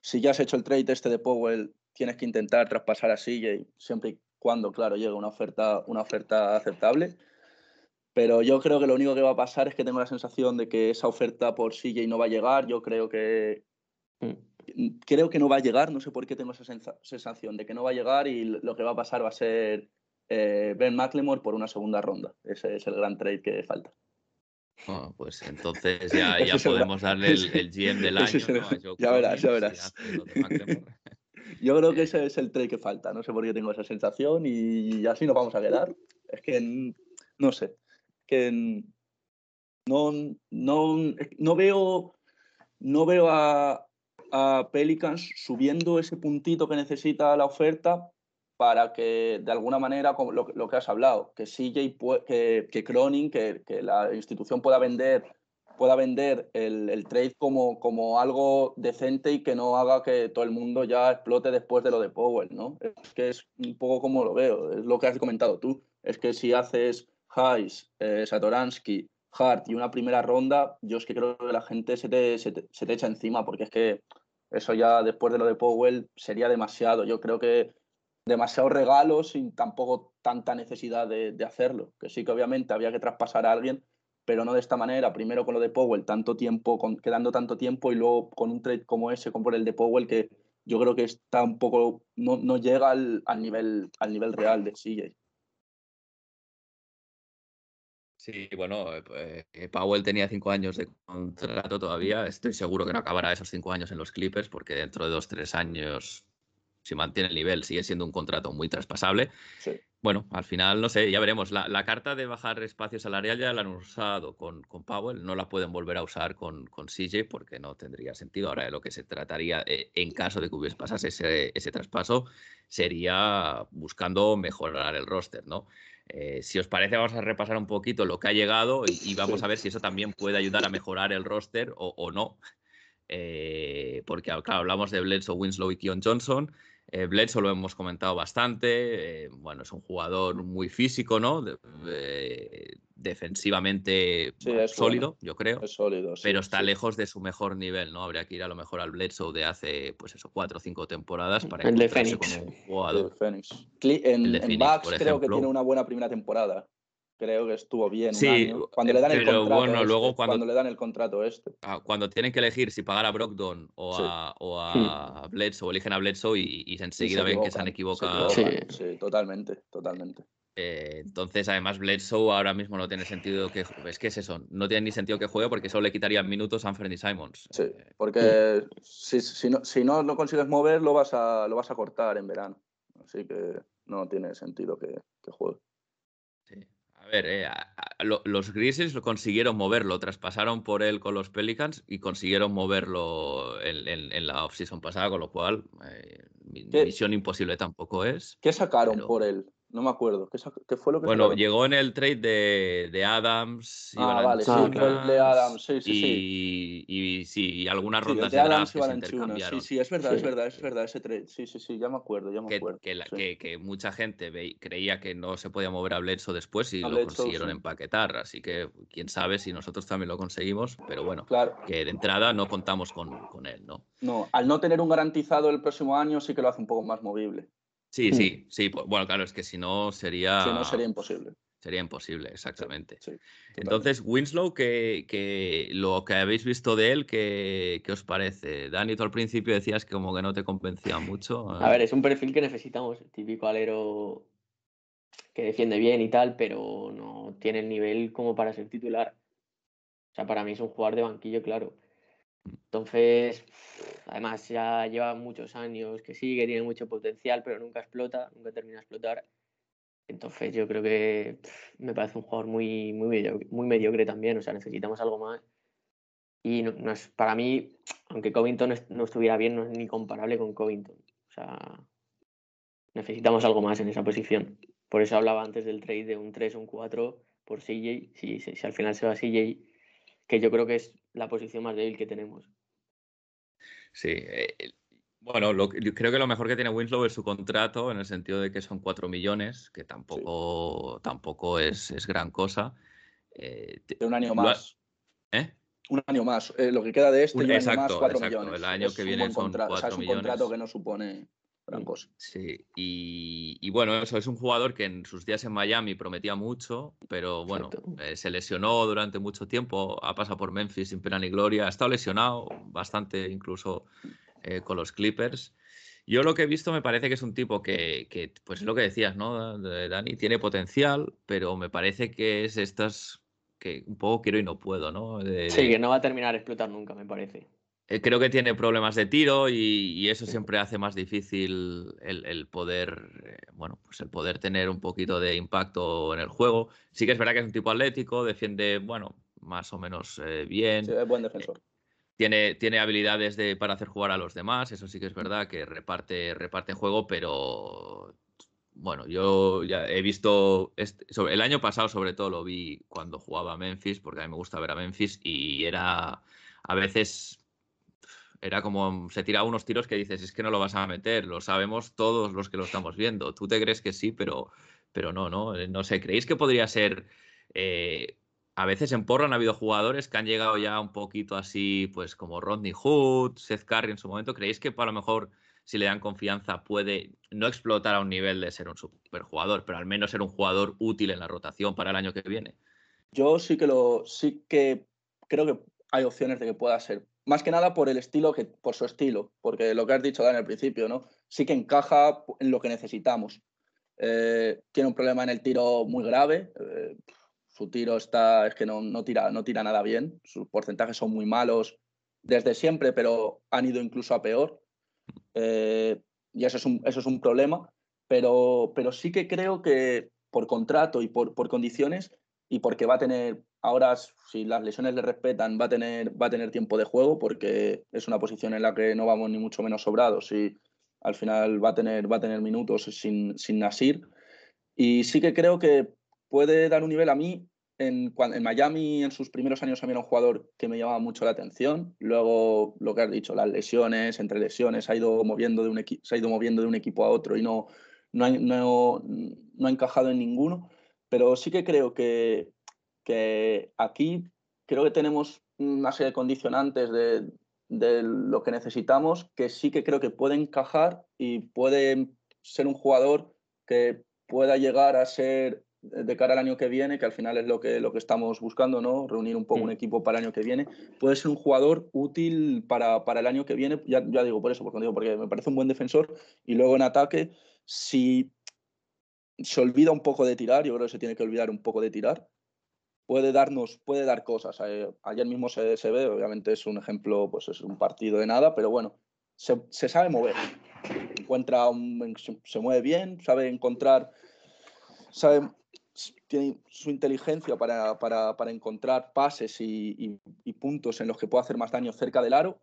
si ya has hecho el trade este de Powell, tienes que intentar traspasar a CJ, siempre y cuando, claro, llegue una oferta, una oferta aceptable. Pero yo creo que lo único que va a pasar es que tengo la sensación de que esa oferta por CJ no va a llegar. Yo creo que Mm. creo que no va a llegar, no sé por qué tengo esa sensa- sensación de que no va a llegar y lo que va a pasar va a ser eh, Ben McLemore por una segunda ronda. Ese es el gran trade que falta. Bueno, pues entonces ya, ya podemos darle el, el GM del año, ¿no? Ya verás, ya verás. Yo creo que ese es el trade que falta. No sé por qué tengo esa sensación y así nos vamos a quedar. Es que no sé. Que no, no, no veo, no veo a, a Pelicans subiendo ese puntito que necesita la oferta para que de alguna manera, como lo, que has hablado, que CJ, que, que Cronin, que, que la institución pueda vender pueda vender el, trade como, algo decente y que no haga que todo el mundo ya explote después de lo de Powell, ¿no? Es que es un poco como lo veo, es lo que has comentado tú. Es que si haces Hayes, eh, Satoransky, Hart y una primera ronda, yo es que creo que la gente se te, echa encima, porque es que eso ya después de lo de Powell sería demasiado. Yo creo que demasiados regalos sin tampoco tanta necesidad de hacerlo. Que sí que obviamente había que traspasar a alguien, pero no de esta manera. Primero con lo de Powell, tanto tiempo, con, quedando tanto tiempo, y luego con un trade como ese, como por el de Powell, que yo creo que está un poco, no, no llega al, al, nivel, al nivel real de CJ. Sí, bueno, eh, eh, Powell tenía cinco años de contrato todavía. Estoy seguro que no acabará esos cinco años en los Clippers, porque dentro de dos, tres años, si mantiene el nivel, sigue siendo un contrato muy traspasable. Sí. Bueno, al final, no sé, ya veremos. La, la, carta de bajar espacio salarial ya la han usado con, con Powell, no la pueden volver a usar con, con, CJ porque no tendría sentido. Ahora, de lo que se trataría, eh, en caso de que hubiese pasado ese, ese traspaso, sería buscando mejorar el roster, ¿no? Eh, si os parece, vamos a repasar un poquito lo que ha llegado y, y vamos a ver si eso también puede ayudar a mejorar el roster o, o no. Eh, porque, claro, hablamos de Bledsoe, Winslow y Keon Johnson. Eh, Bledsoe lo hemos comentado bastante. eh, bueno, es un jugador muy físico, ¿no? De- eh, defensivamente Sí, bueno, es sólido, yo creo. Es sólido. sí, pero está sí. lejos de su mejor nivel, ¿no? Habría que ir a lo mejor al Bledsoe de hace, pues eso, cuatro o cinco temporadas para El de encontrarse Phoenix. con un jugador. Phoenix. Cli- En, El de en Phoenix, Bucks creo que tiene una buena primera temporada. Creo que estuvo bien. un Sí, año. Cuando le dan el contrato. bueno, este, luego cuando- le dan el contrato este. Ah, Cuando tienen que elegir si pagar a Brogdon o Sí. a, o a Bledsoe, eligen a Bledsoe y, y enseguida ven que se han equivocado. Sí. equivocan, sí, totalmente, totalmente. Eh, entonces, además, Bledsoe ahora mismo no tiene sentido que. Es que es eso, no tiene ni sentido que juegue porque solo le quitarían minutos a Anthony Simons. Sí, Eh, porque si, si, no, si no lo consigues mover, lo vas, a, lo vas a cortar en verano. Así que no tiene sentido que, que juegue. A ver, eh, a- a- lo- los Grizzlies lo consiguieron moverlo, traspasaron por él con los Pelicans y consiguieron moverlo en, en- en la offseason pasada, con lo cual eh, misión imposible tampoco es. ¿Qué sacaron Pero- por él? No me acuerdo. ¿Qué, fue lo que Bueno, llegó en el trade de, de Adams y Ah, vale, sí, el de Adams, sí, sí, y, y sí, y algunas Sí, rondas de de, Adams draft y que se Valanciunas. intercambiaron. Sí, sí, es verdad, es Sí. verdad, es verdad, ese trade. Sí, sí, sí, ya me acuerdo, ya me que, acuerdo. que la- sí. que- que mucha gente ve- creía que no se podía mover a Bledsoe después y A lo Bledsoe, consiguieron sí. empaquetar. Así que quién sabe si nosotros también lo conseguimos, pero bueno, Claro, que de entrada no contamos con, con él, ¿no? no, al no tener un garantizado el próximo año sí que lo hace un poco más movible. Sí, Hmm. sí, sí. pues, bueno, claro, es que si no sería. Si no, sería imposible. Sería imposible, exactamente. Sí. Entonces, Winslow, que, que lo que habéis visto de él, ¿qué, qué os parece? Dani, tú al principio decías que como que no te convencía mucho. A ver, es un perfil que necesitamos, el típico alero que defiende bien y tal, pero no tiene el nivel como para ser titular. O sea, para mí es un jugador de banquillo, claro. Entonces, además ya lleva muchos años que sí, que tiene mucho potencial, pero nunca explota, nunca termina de explotar. Entonces yo creo que me parece un jugador muy, muy, mediocre, muy mediocre también, o sea, necesitamos algo más. Y no, no es, para mí, aunque Covington no estuviera bien, no es ni comparable con Covington. O sea, necesitamos algo más en esa posición. Por eso hablaba antes del trade de un 3 o un 4 por CJ. Si, si, si al final se va CJ, que yo creo que es la posición más débil que tenemos. Sí. eh, bueno, lo que- yo creo que lo mejor que tiene Winslow es su contrato, en el sentido de que son 4 millones, que tampoco, tampoco es, es gran cosa. Eh, un año más. ¿eh? Un año más. Eh, lo que queda de este Un- un año más, exacto, 4 exacto. millones. El año Es que viene son contrato, o sea, 4 es un millones. contrato que no supone gran cosa. Sí, y, y bueno, eso es un jugador que en sus días en Miami prometía mucho, pero bueno, eh, se lesionó durante mucho tiempo, ha pasado por Memphis sin pena ni gloria, ha estado lesionado bastante incluso eh, con los Clippers. Yo lo que he visto me parece que es un tipo que, que, pues es lo que decías, ¿no, Dani? Tiene potencial, pero me parece que es estas que un poco quiero y no puedo, ¿no? De- Sí, que no va a terminar de explotar nunca, me parece. Eh, Creo que tiene problemas de tiro y, y eso siempre hace más difícil el, el poder, eh, bueno, pues el poder tener un poquito de impacto en el juego. Sí que es verdad que es un tipo atlético, defiende, bueno, más o menos eh, bien, Sí, es buen defensor. tiene, tiene habilidades de, para hacer jugar a los demás, eso sí que es verdad que reparte, reparte juego, pero bueno, yo ya he visto, este- sobre, el año pasado sobre todo lo vi cuando jugaba a Memphis, porque a mí me gusta ver a Memphis y era a veces era como se tiraba unos tiros que dices, es que no lo vas a meter, lo sabemos todos los que lo estamos viendo. Tú te crees que sí, pero, pero no, no. Eh, No sé, ¿creéis que podría ser... eh, a veces en Portland ha habido jugadores que han llegado ya un poquito así, pues como Rodney Hood, Seth Curry en su momento. ¿Creéis que a lo mejor si le dan confianza puede no explotar a un nivel de ser un superjugador, pero al menos ser un jugador útil en la rotación para el año que viene? Yo sí que lo, sí que creo que hay opciones de que pueda ser. Más que nada por el estilo que, por su estilo, porque lo que has dicho, Dani, al principio, ¿no? Sí que encaja en lo que necesitamos. Eh, tiene un problema en el tiro muy grave. eh, su tiro está, es que no, no, tira, no tira nada bien. Sus porcentajes son muy malos desde siempre, pero han ido incluso a peor. Eh, y eso es un, eso es un problema. Pero, pero sí que creo que por contrato y por, por condiciones y porque va a tener, ahora si las lesiones le respetan, va a tener, va a tener tiempo de juego porque es una posición en la que no vamos ni mucho menos sobrados y al final va a tener, va a tener minutos sin, sin Nasir. Y sí que creo que puede dar un nivel a mí, en, Miami en sus primeros años mí era un jugador que me llamaba mucho la atención. Luego, lo que has dicho, las lesiones, entre lesiones, ha ido moviendo de un se ha ido moviendo de un equipo a otro y no, no, no, no ha encajado en ninguno. Pero sí que creo que, que aquí creo que tenemos una serie de condicionantes de, de lo que necesitamos que sí que creo que puede encajar y puede ser un jugador que pueda llegar a ser de cara al año que viene, que al final es lo que, lo que estamos buscando, ¿no? Reunir un poco un mm. equipo para el año que viene. Puede ser un jugador útil para, para el año que viene, ya, ya, digo por eso, porque, digo, porque me parece un buen defensor. Y luego en ataque, si se olvida un poco de tirar, yo creo que se tiene que olvidar un poco de tirar, puede darnos, puede dar cosas. Eh, ayer mismo se, ve, obviamente es un ejemplo, pues es un partido de nada, pero bueno, se, sabe mover. Encuentra un, se mueve bien, sabe encontrar, sabe tiene su inteligencia para, para, para encontrar pases y, y, puntos en los que puede hacer más daño cerca del aro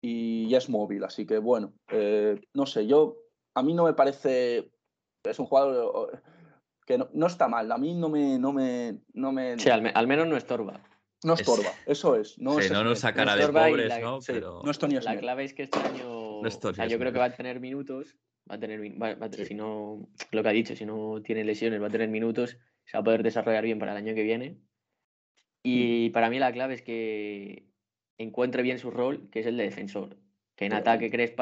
y ya es móvil. Así que bueno, eh, no sé, yo a mí no me parece, es un jugador que no, no está mal, a mí no me... No me, no me sí, al, al menos no estorba. No estorba, eso es. No, sí, es no nos sacará de pobres, ¿no? Pero... no la clave es que este año, o sea, yo creo que va a tener minutos, va a tener, va, va a tener si no, lo que ha dicho, si no tiene lesiones, va a tener minutos se va a poder desarrollar bien para el año que viene. Y para mí la clave es que encuentre bien su rol, que es el de defensor. Que en ataque cree,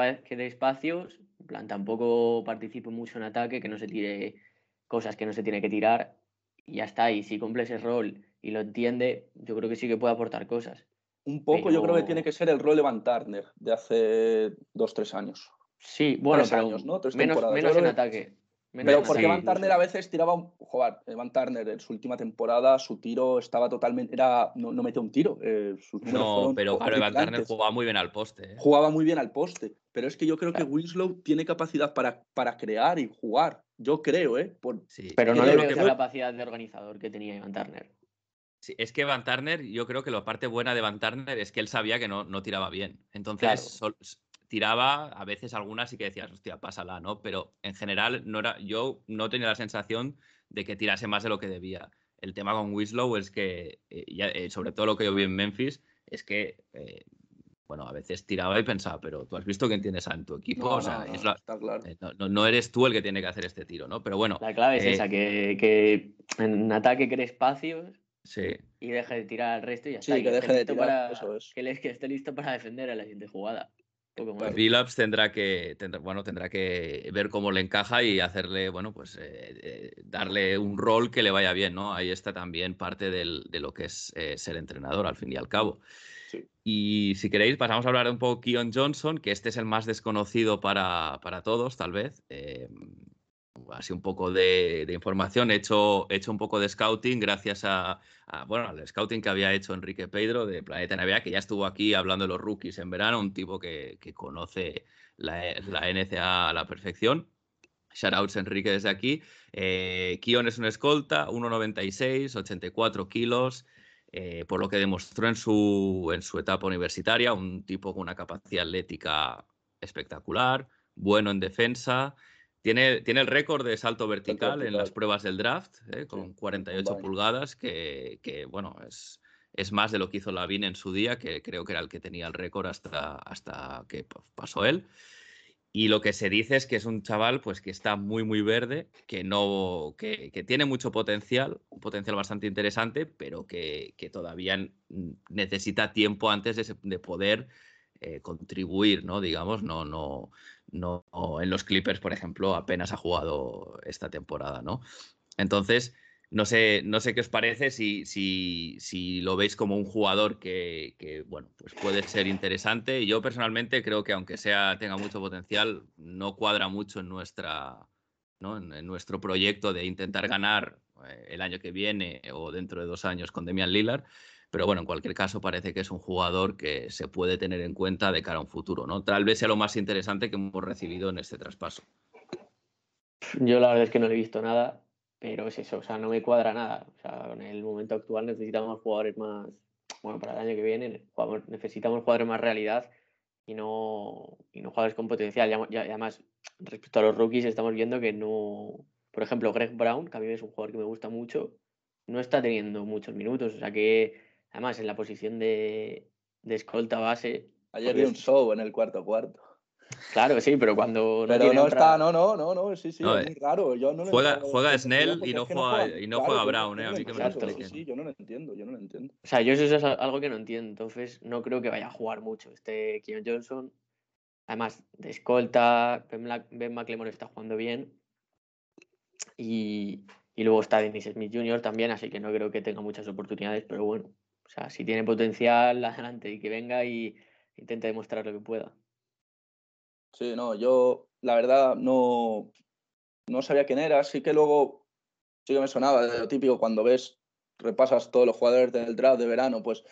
espacios, en plan, tampoco participe mucho en ataque, que no se tire cosas que no se tiene que tirar y ya está. Y si cumple ese rol y lo entiende, yo creo que sí que puede aportar cosas. Un poco yo creo que tiene que ser el rol de Van Turner de hace dos, tres años. Sí, bueno, años, ¿no? menos, menos en ataque. Pero porque Van Turner a veces tiraba un. Joder, Van Turner en su última temporada, su tiro estaba totalmente. Era, no, no metía un tiro. Eh, no, pero claro, Van Turner jugaba muy bien al poste. ¿eh? Jugaba muy bien al poste. Pero es que yo creo que Winslow tiene capacidad para, para crear y jugar. Yo creo, ¿eh? sí. Pero no le veo esa capacidad de organizador que tenía Van Turner. Sí, es que Van Turner, yo creo que la parte buena de Van Turner es que él sabía que no, no tiraba bien. Entonces, tiraba, a veces algunas sí que decías, hostia, pásala, ¿no? Pero en general no era, yo no tenía la sensación de que tirase más de lo que debía. El tema con Winslow es que, eh, eh, sobre todo lo que yo vi en Memphis, es que, eh, bueno, a veces tiraba y pensaba, pero tú has visto quién tienes en tu equipo, no, o sea, no, no, eres tú el que tiene que hacer este tiro, ¿no? Pero bueno. La clave es esa, que, que en ataque cree espacios Sí. Y deje de tirar al resto y ya sí, está. que deje de tirar, para, eso es. que, que, esté listo para defender a la siguiente jugada. Billups tendrá que, tendrá, bueno, tendrá que ver cómo le encaja y hacerle, bueno, pues eh, eh, darle un rol que le vaya bien, ¿no? Ahí está también parte del, de lo que es eh, ser entrenador, al fin y al cabo. Y si queréis, pasamos a hablar un poco de Keon Johnson, que este es el más desconocido para, para todos, tal vez así un poco de, información, he hecho, hecho, un poco de scouting gracias a, bueno, al scouting que había hecho Enrique Pedro de Planeta NBA, que ya estuvo aquí hablando de los rookies en verano, un tipo que, conoce la, la, NCA a la perfección. Shoutouts Enrique desde aquí. Eh, Kion es un escolta, 1,96, 84 kilos, eh, por lo que demostró en su, en su etapa universitaria, un tipo con una capacidad atlética espectacular, bueno en defensa. Tiene, tiene el récord de salto vertical, en las pruebas del draft, ¿eh? con 48 pulgadas, que, que, bueno, es, es más de lo que hizo Lavin en su día, que creo que era el que tenía el récord hasta, hasta que pasó él. Y lo que se dice es que es un chaval pues, que está muy, muy verde, que, no, que, que tiene mucho potencial, un potencial bastante interesante, pero que, que todavía necesita tiempo antes de, de poder eh, contribuir, ¿no? Digamos, no, no, no, en los Clippers, por ejemplo, apenas ha jugado esta temporada, ¿no? Entonces, no sé, no sé qué os parece si, si, si lo veis como un jugador que, bueno, pues puede ser interesante. Yo personalmente creo que aunque sea, tenga mucho potencial, no cuadra mucho en nuestra, ¿no? en, nuestro proyecto de intentar ganar eh, el año que viene o dentro de dos años con Demian Lillard. Pero bueno, en cualquier caso parece que es un jugador que se puede tener en cuenta de cara a un futuro, ¿no? Tal vez sea lo más interesante que hemos recibido en este traspaso. Yo la verdad es que no le he visto nada, pero es eso, o sea, no me cuadra nada. O sea, en el momento actual necesitamos jugadores más, bueno, para el año que viene necesitamos jugadores más realidad y no, y no jugadores con potencial. Y además, respecto a los rookies, estamos viendo que no, por ejemplo, Greg Brown, que a mí es un jugador que me gusta mucho, no está teniendo muchos minutos. O sea que, además, en la posición de, de escolta base. Ayer porque vi un show en el cuarto cuarto. Claro, sí, pero cuando. Pero no está, no, no, no, no, sí, sí, No, es eh, muy raro. Yo no lo juega- juega Snell y no que juega- y no juega Brown, eh, a mí que me expliquen. Sí, sí, yo no lo entiendo, yo no lo entiendo. O sea, yo eso es algo que no entiendo. Entonces, no creo que vaya a jugar mucho este Keon Johnson. Además, de escolta, Ben McLemore está jugando bien. Y, y luego está Dennis Smith Jr. también, así que no creo que tenga muchas oportunidades, pero bueno. O sea, si tiene potencial, adelante y que venga y intente demostrar lo que pueda. Sí, no, yo la verdad no, no sabía quién era, sí que luego sí que me sonaba de lo típico cuando ves, repasas todos los jugadores del draft de verano, pues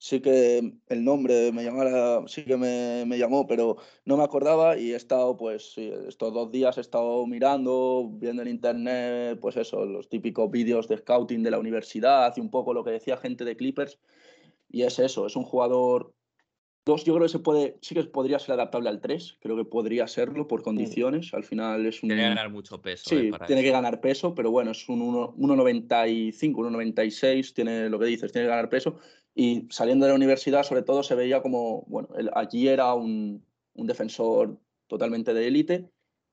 sí que el nombre me llamara, sí que me, me llamó, pero no me acordaba y he estado, pues estos dos días he estado mirando, viendo en internet, pues eso, los típicos vídeos de scouting de la universidad y un poco lo que decía gente de Clippers. Y es eso, es un jugador Dos, yo creo que se puede, sí que podría ser adaptable al 3, creo que podría serlo por condiciones. Al final es un. Tiene que ganar mucho peso. eh, Sí, para tiene eso. que ganar peso, pero bueno, es un 1 1,95, 1,96, tiene lo que dices, tiene que ganar peso. Y saliendo de la universidad, sobre todo, se veía como, bueno, él allí era un, un defensor totalmente de élite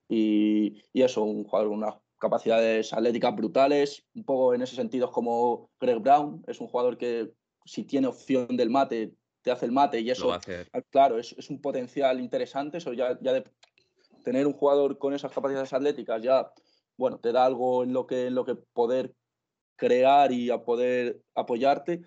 y, y eso, un jugador con unas capacidades atléticas brutales, un poco en ese sentido es como Greg Brown, es un jugador que si tiene opción del mate, te hace el mate y eso. Ah, Claro, es, es un potencial interesante. Eso ya, ya de tener un jugador con esas capacidades atléticas ya, bueno, te da algo en lo que, en lo que poder crear y a poder apoyarte.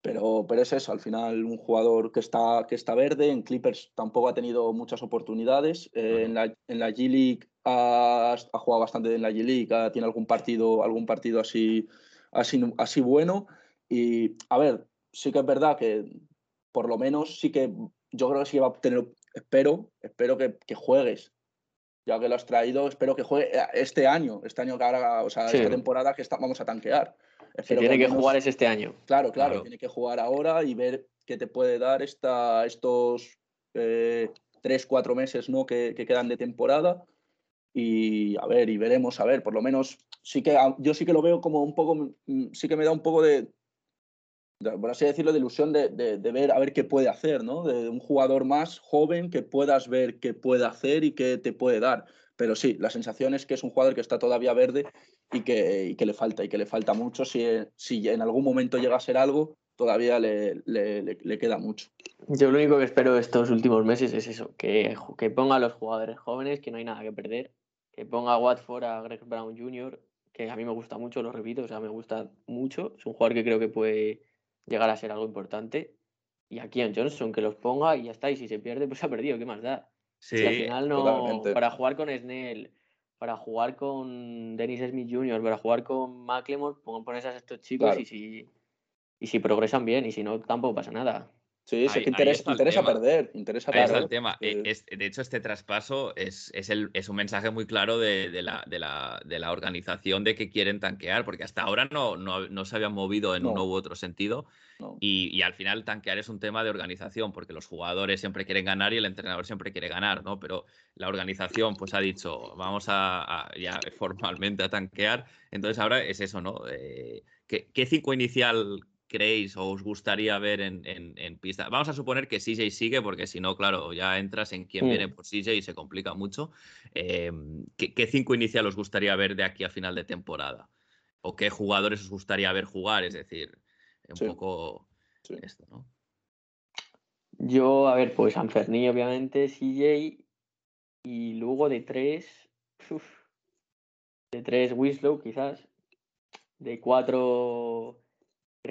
Pero, pero es eso, al final un jugador que está, que está verde, en Clippers tampoco ha tenido muchas oportunidades. Eh, en, la, en la G League ha, ha jugado bastante en la G League, ha- tiene algún partido, algún partido así, así, así bueno. Y a ver, sí que es verdad que por lo menos sí que yo creo que sí va a tener, espero, espero que, que juegues. Ya que lo has traído, espero que juegue eh, este año, este año que ahora, o sea, Sí. esta temporada que está- vamos a tanquear. Espero tiene que jugar es este año. Claro, claro, Claro. tiene que jugar ahora y ver qué te puede dar esta, estos eh, tres, cuatro meses ¿no? que, que quedan de temporada. Y a ver, y veremos, a ver, por lo menos sí que a- yo sí que lo veo como un poco, mm, sí que me da un poco de, de, por así decirlo, de ilusión de, de- de ver a ver qué puede hacer, ¿no? De un jugador más joven que puedas ver qué puede hacer y qué te puede dar. Pero sí, la sensación es que es un jugador que está todavía verde y que, le falta, y que le falta mucho. Si, si en algún momento llega a ser algo, todavía le, queda mucho. Yo lo único que espero estos últimos meses es eso, que, ponga a los jugadores jóvenes, que no hay nada que perder, que ponga a Watford a Greg Brown Jr., que a mí me gusta mucho, lo repito, o sea, me gusta mucho, es un jugador que creo que puede llegar a ser algo importante, y a Keon Johnson, que los ponga y ya está, y si se pierde, pues ha perdido, ¿qué más da? Sí, Si al final no, totalmente. para jugar con Snell, para jugar con Dennis Smith Jr., para jugar con McLemore, pon- pones a estos chicos Claro. y si y si progresan bien, y si no, tampoco pasa nada. Sí, sí, Ahí- es que interesa, interesa perder. Interesa Ahí está el tema. Eh, es- de hecho, este traspaso es, es, el- es un mensaje muy claro de, de la, de, la, de la organización de que quieren tanquear, porque hasta ahora no, no, no se habían movido en No. uno u otro sentido. Y, y al final tanquear es un tema de organización, porque los jugadores siempre quieren ganar y el entrenador siempre quiere ganar, ¿no? Pero la organización pues ha dicho, vamos a, a- ya formalmente a tanquear. Entonces ahora es eso, ¿no? Eh, ¿qué, qué cinco inicial creéis o os gustaría ver en, en- en pista? Vamos a suponer que CJ sigue, porque si no, claro, ya entras en quién viene por CJ y se complica mucho. Eh, ¿qué, qué cinco inicial os gustaría ver de aquí a final de temporada? ¿O qué jugadores os gustaría ver jugar? Es decir, un Sí. poco Sí. esto, ¿no? Yo, a ver, pues Anferni, obviamente, CJ, y luego de tres, uf, de tres Winslow, quizás, de cuatro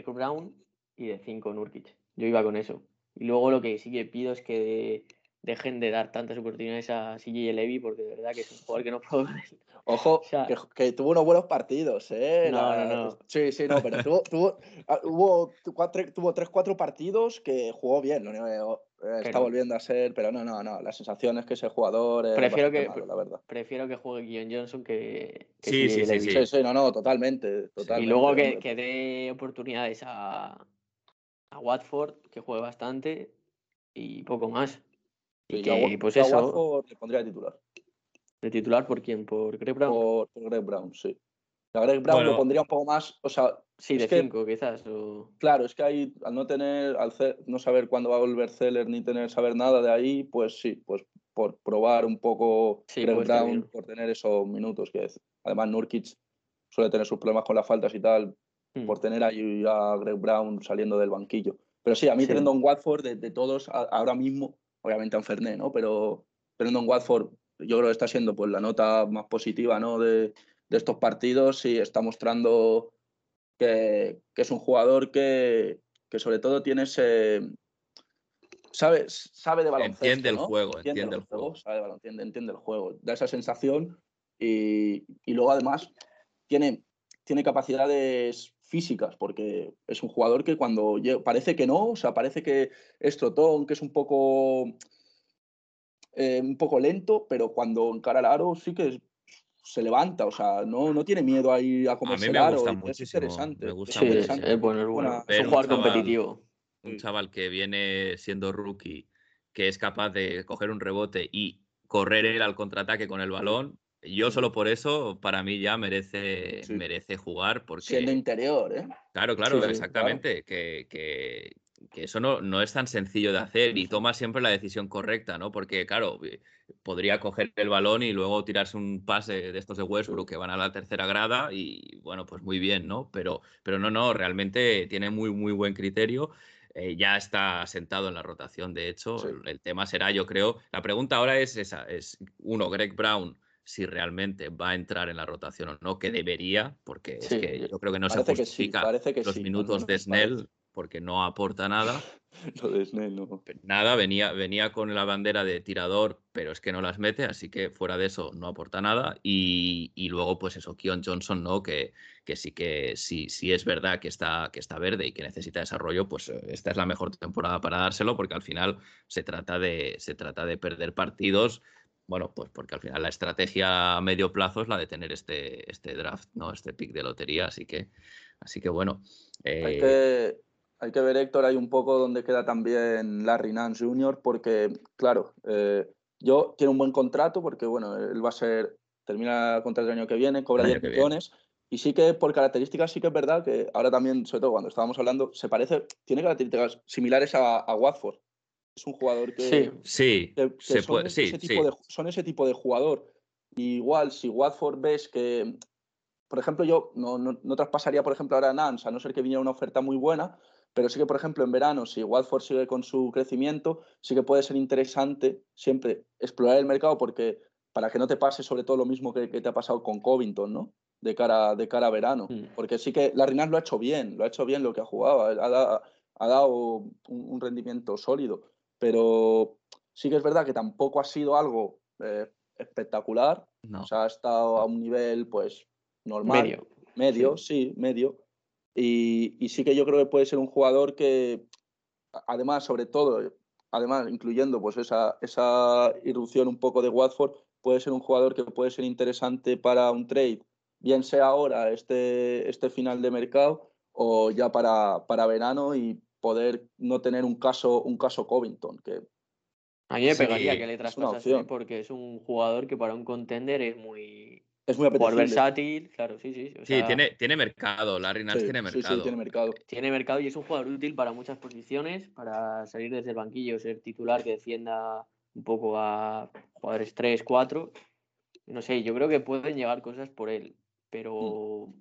Greg Brown y de cinco Nurkic. Yo iba con eso. Y luego lo que sí que pido es que dejen de dar tantas oportunidades a CJ Levy, porque de verdad que es un jugador que no puedo. Ojo, O sea- que, que tuvo unos buenos partidos, ¿eh? No, no, no. Sí, sí, no, pero tuvo, tuvo, ah, hubo tuvo tres, cuatro partidos que jugó bien. lo único está Pero- volviendo a ser, pero no, no, no. La sensación es que ese jugador es Prefiero bastante que- malo, la verdad. Prefiero que juegue Keon Johnson que, que Sí, sí, sí, sí. Sí, sí, no, no, totalmente. totalmente Y luego que, que dé oportunidades a, a Watford, que juegue bastante, y poco más. Y a que, pues yo a eso, Watford le pondría titular. de titular por quién, por Greg Brown. Por, por Greg Brown, sí. La Greg Brown Bueno. lo pondría un poco más, o sea, Sí, de que- 5 quizás. O... claro, es que ahí al no tener, al no saber cuándo va a volver Zeller ni tener saber nada de ahí, pues sí, pues por probar un poco Sí, Greg Brown, por tener esos minutos que es- además Nurkic suele tener sus problemas con las faltas y tal, Mm. por tener ahí a Greg Brown saliendo del banquillo. Pero sí, a mí Sí. Trendon Watford, de, de todos a- ahora mismo, obviamente a Ferné, ¿no? Pero Trendon Watford yo creo que está siendo pues la nota más positiva, ¿no? De, de estos partidos y está mostrando que, que es un jugador que, que sobre todo tiene ese... Sabe, sabe de baloncesto, Entiende el ¿no? juego, entiende el juego. sabe de balon- entiende, entiende el juego. Da esa sensación y, y luego además tiene, tiene capacidades físicas, porque es un jugador que cuando lle- parece que no, o sea, parece que es trotón, que es un poco eh, un poco lento, pero cuando encara el aro sí que es- se levanta, o sea, no, no tiene miedo ahí a comerse me el aro. gusta y es muchísimo, interesante. me gusta Sí, es, interesante. es bueno, es bueno. Una- Es un un jugador chaval- competitivo. un chaval que viene siendo rookie, que es capaz de coger un rebote y correr él al contraataque con el balón, yo solo por eso, para mí ya merece, Sí. merece jugar, porque... Siendo interior, ¿eh? Claro, claro, Sí, exactamente. Que, que- que eso no, no es tan sencillo de hacer y toma siempre la decisión correcta, ¿no? Porque, claro, podría coger el balón y luego tirarse un pase de estos de Westbrook que van a la tercera grada y, bueno, pues muy bien, ¿no? Pero, pero no, no, realmente tiene muy, muy buen criterio. eh, ya está sentado en la rotación, de hecho. Sí. El tema será, yo creo, la pregunta ahora es esa, es uno, Greg Brown, si realmente va a entrar en la rotación o no, que debería, porque Sí, es que yo- creo que no se Parece que sí, justifica parece que los minutos de Snell. Porque no aporta nada. Lo de Snell, no. Nada, venía, venía con la bandera de tirador, pero es que no las mete, así que fuera de eso no aporta nada. Y, y luego, pues eso, Keon Johnson, ¿no? Que, que sí que sí, sí es verdad que está, que está verde y que necesita desarrollo, pues eh, esta es la mejor temporada para dárselo, porque al final se trata de, se trata de perder partidos. Bueno, pues porque al final la estrategia a medio plazo es la de tener este, este draft, ¿no? Este pick de lotería, así que, así que bueno. Hay eh, que, hay que ver, Héctor, hay un poco donde queda también Larry Nance Jr., porque, claro, eh, yo tiene un buen contrato, porque, bueno, él va a ser, termina el contrato el año que viene, cobra El año 10 que viene. millones, y sí que por características sí que es verdad que ahora también, sobre todo cuando estábamos hablando, se parece, tiene características similares a, a Watford. Es un jugador que, Sí, sí, que- que se son, puede, ese sí, tipo sí. de, son ese tipo de jugador. Y igual, si Watford ves que, por ejemplo, yo no, no, no traspasaría, por ejemplo, ahora a Nance, a no ser que viniera una oferta muy buena, pero sí que, por ejemplo, en verano, si Watford sigue con su crecimiento, sí que puede ser interesante siempre explorar el mercado, porque para que no te pase sobre todo lo mismo que, que te ha pasado con Covington, ¿no? De cara, de cara a verano. Mm. Porque sí que Larry Nance lo ha hecho bien, lo ha hecho bien lo que ha jugado, ha, dado un, un rendimiento sólido, pero sí que es verdad que tampoco ha sido algo eh, espectacular, No. o sea, ha estado a un nivel pues normal, medio. medio, sí, medio, y, y sí que yo creo que puede ser un jugador que, además, sobre todo, además, incluyendo pues esa, esa irrupción un poco de Watford, puede ser un jugador que puede ser interesante para un trade, bien sea ahora, este, este final de mercado, o ya para, para verano y poder no tener un caso, un caso Covington, que A mí me Sí, pegaría que le traspasase porque es un jugador que para un contender es muy es muy apetecible. versátil, claro, sí, sí. o Sí, tiene, tiene mercado, Larry Nance Sí, tiene sí, sí, mercado. tiene mercado. tiene mercado y es un jugador útil para muchas posiciones, para salir desde el banquillo, ser titular que defienda un poco a jugadores 3, 4. No sé, yo creo que pueden llegar cosas por él, pero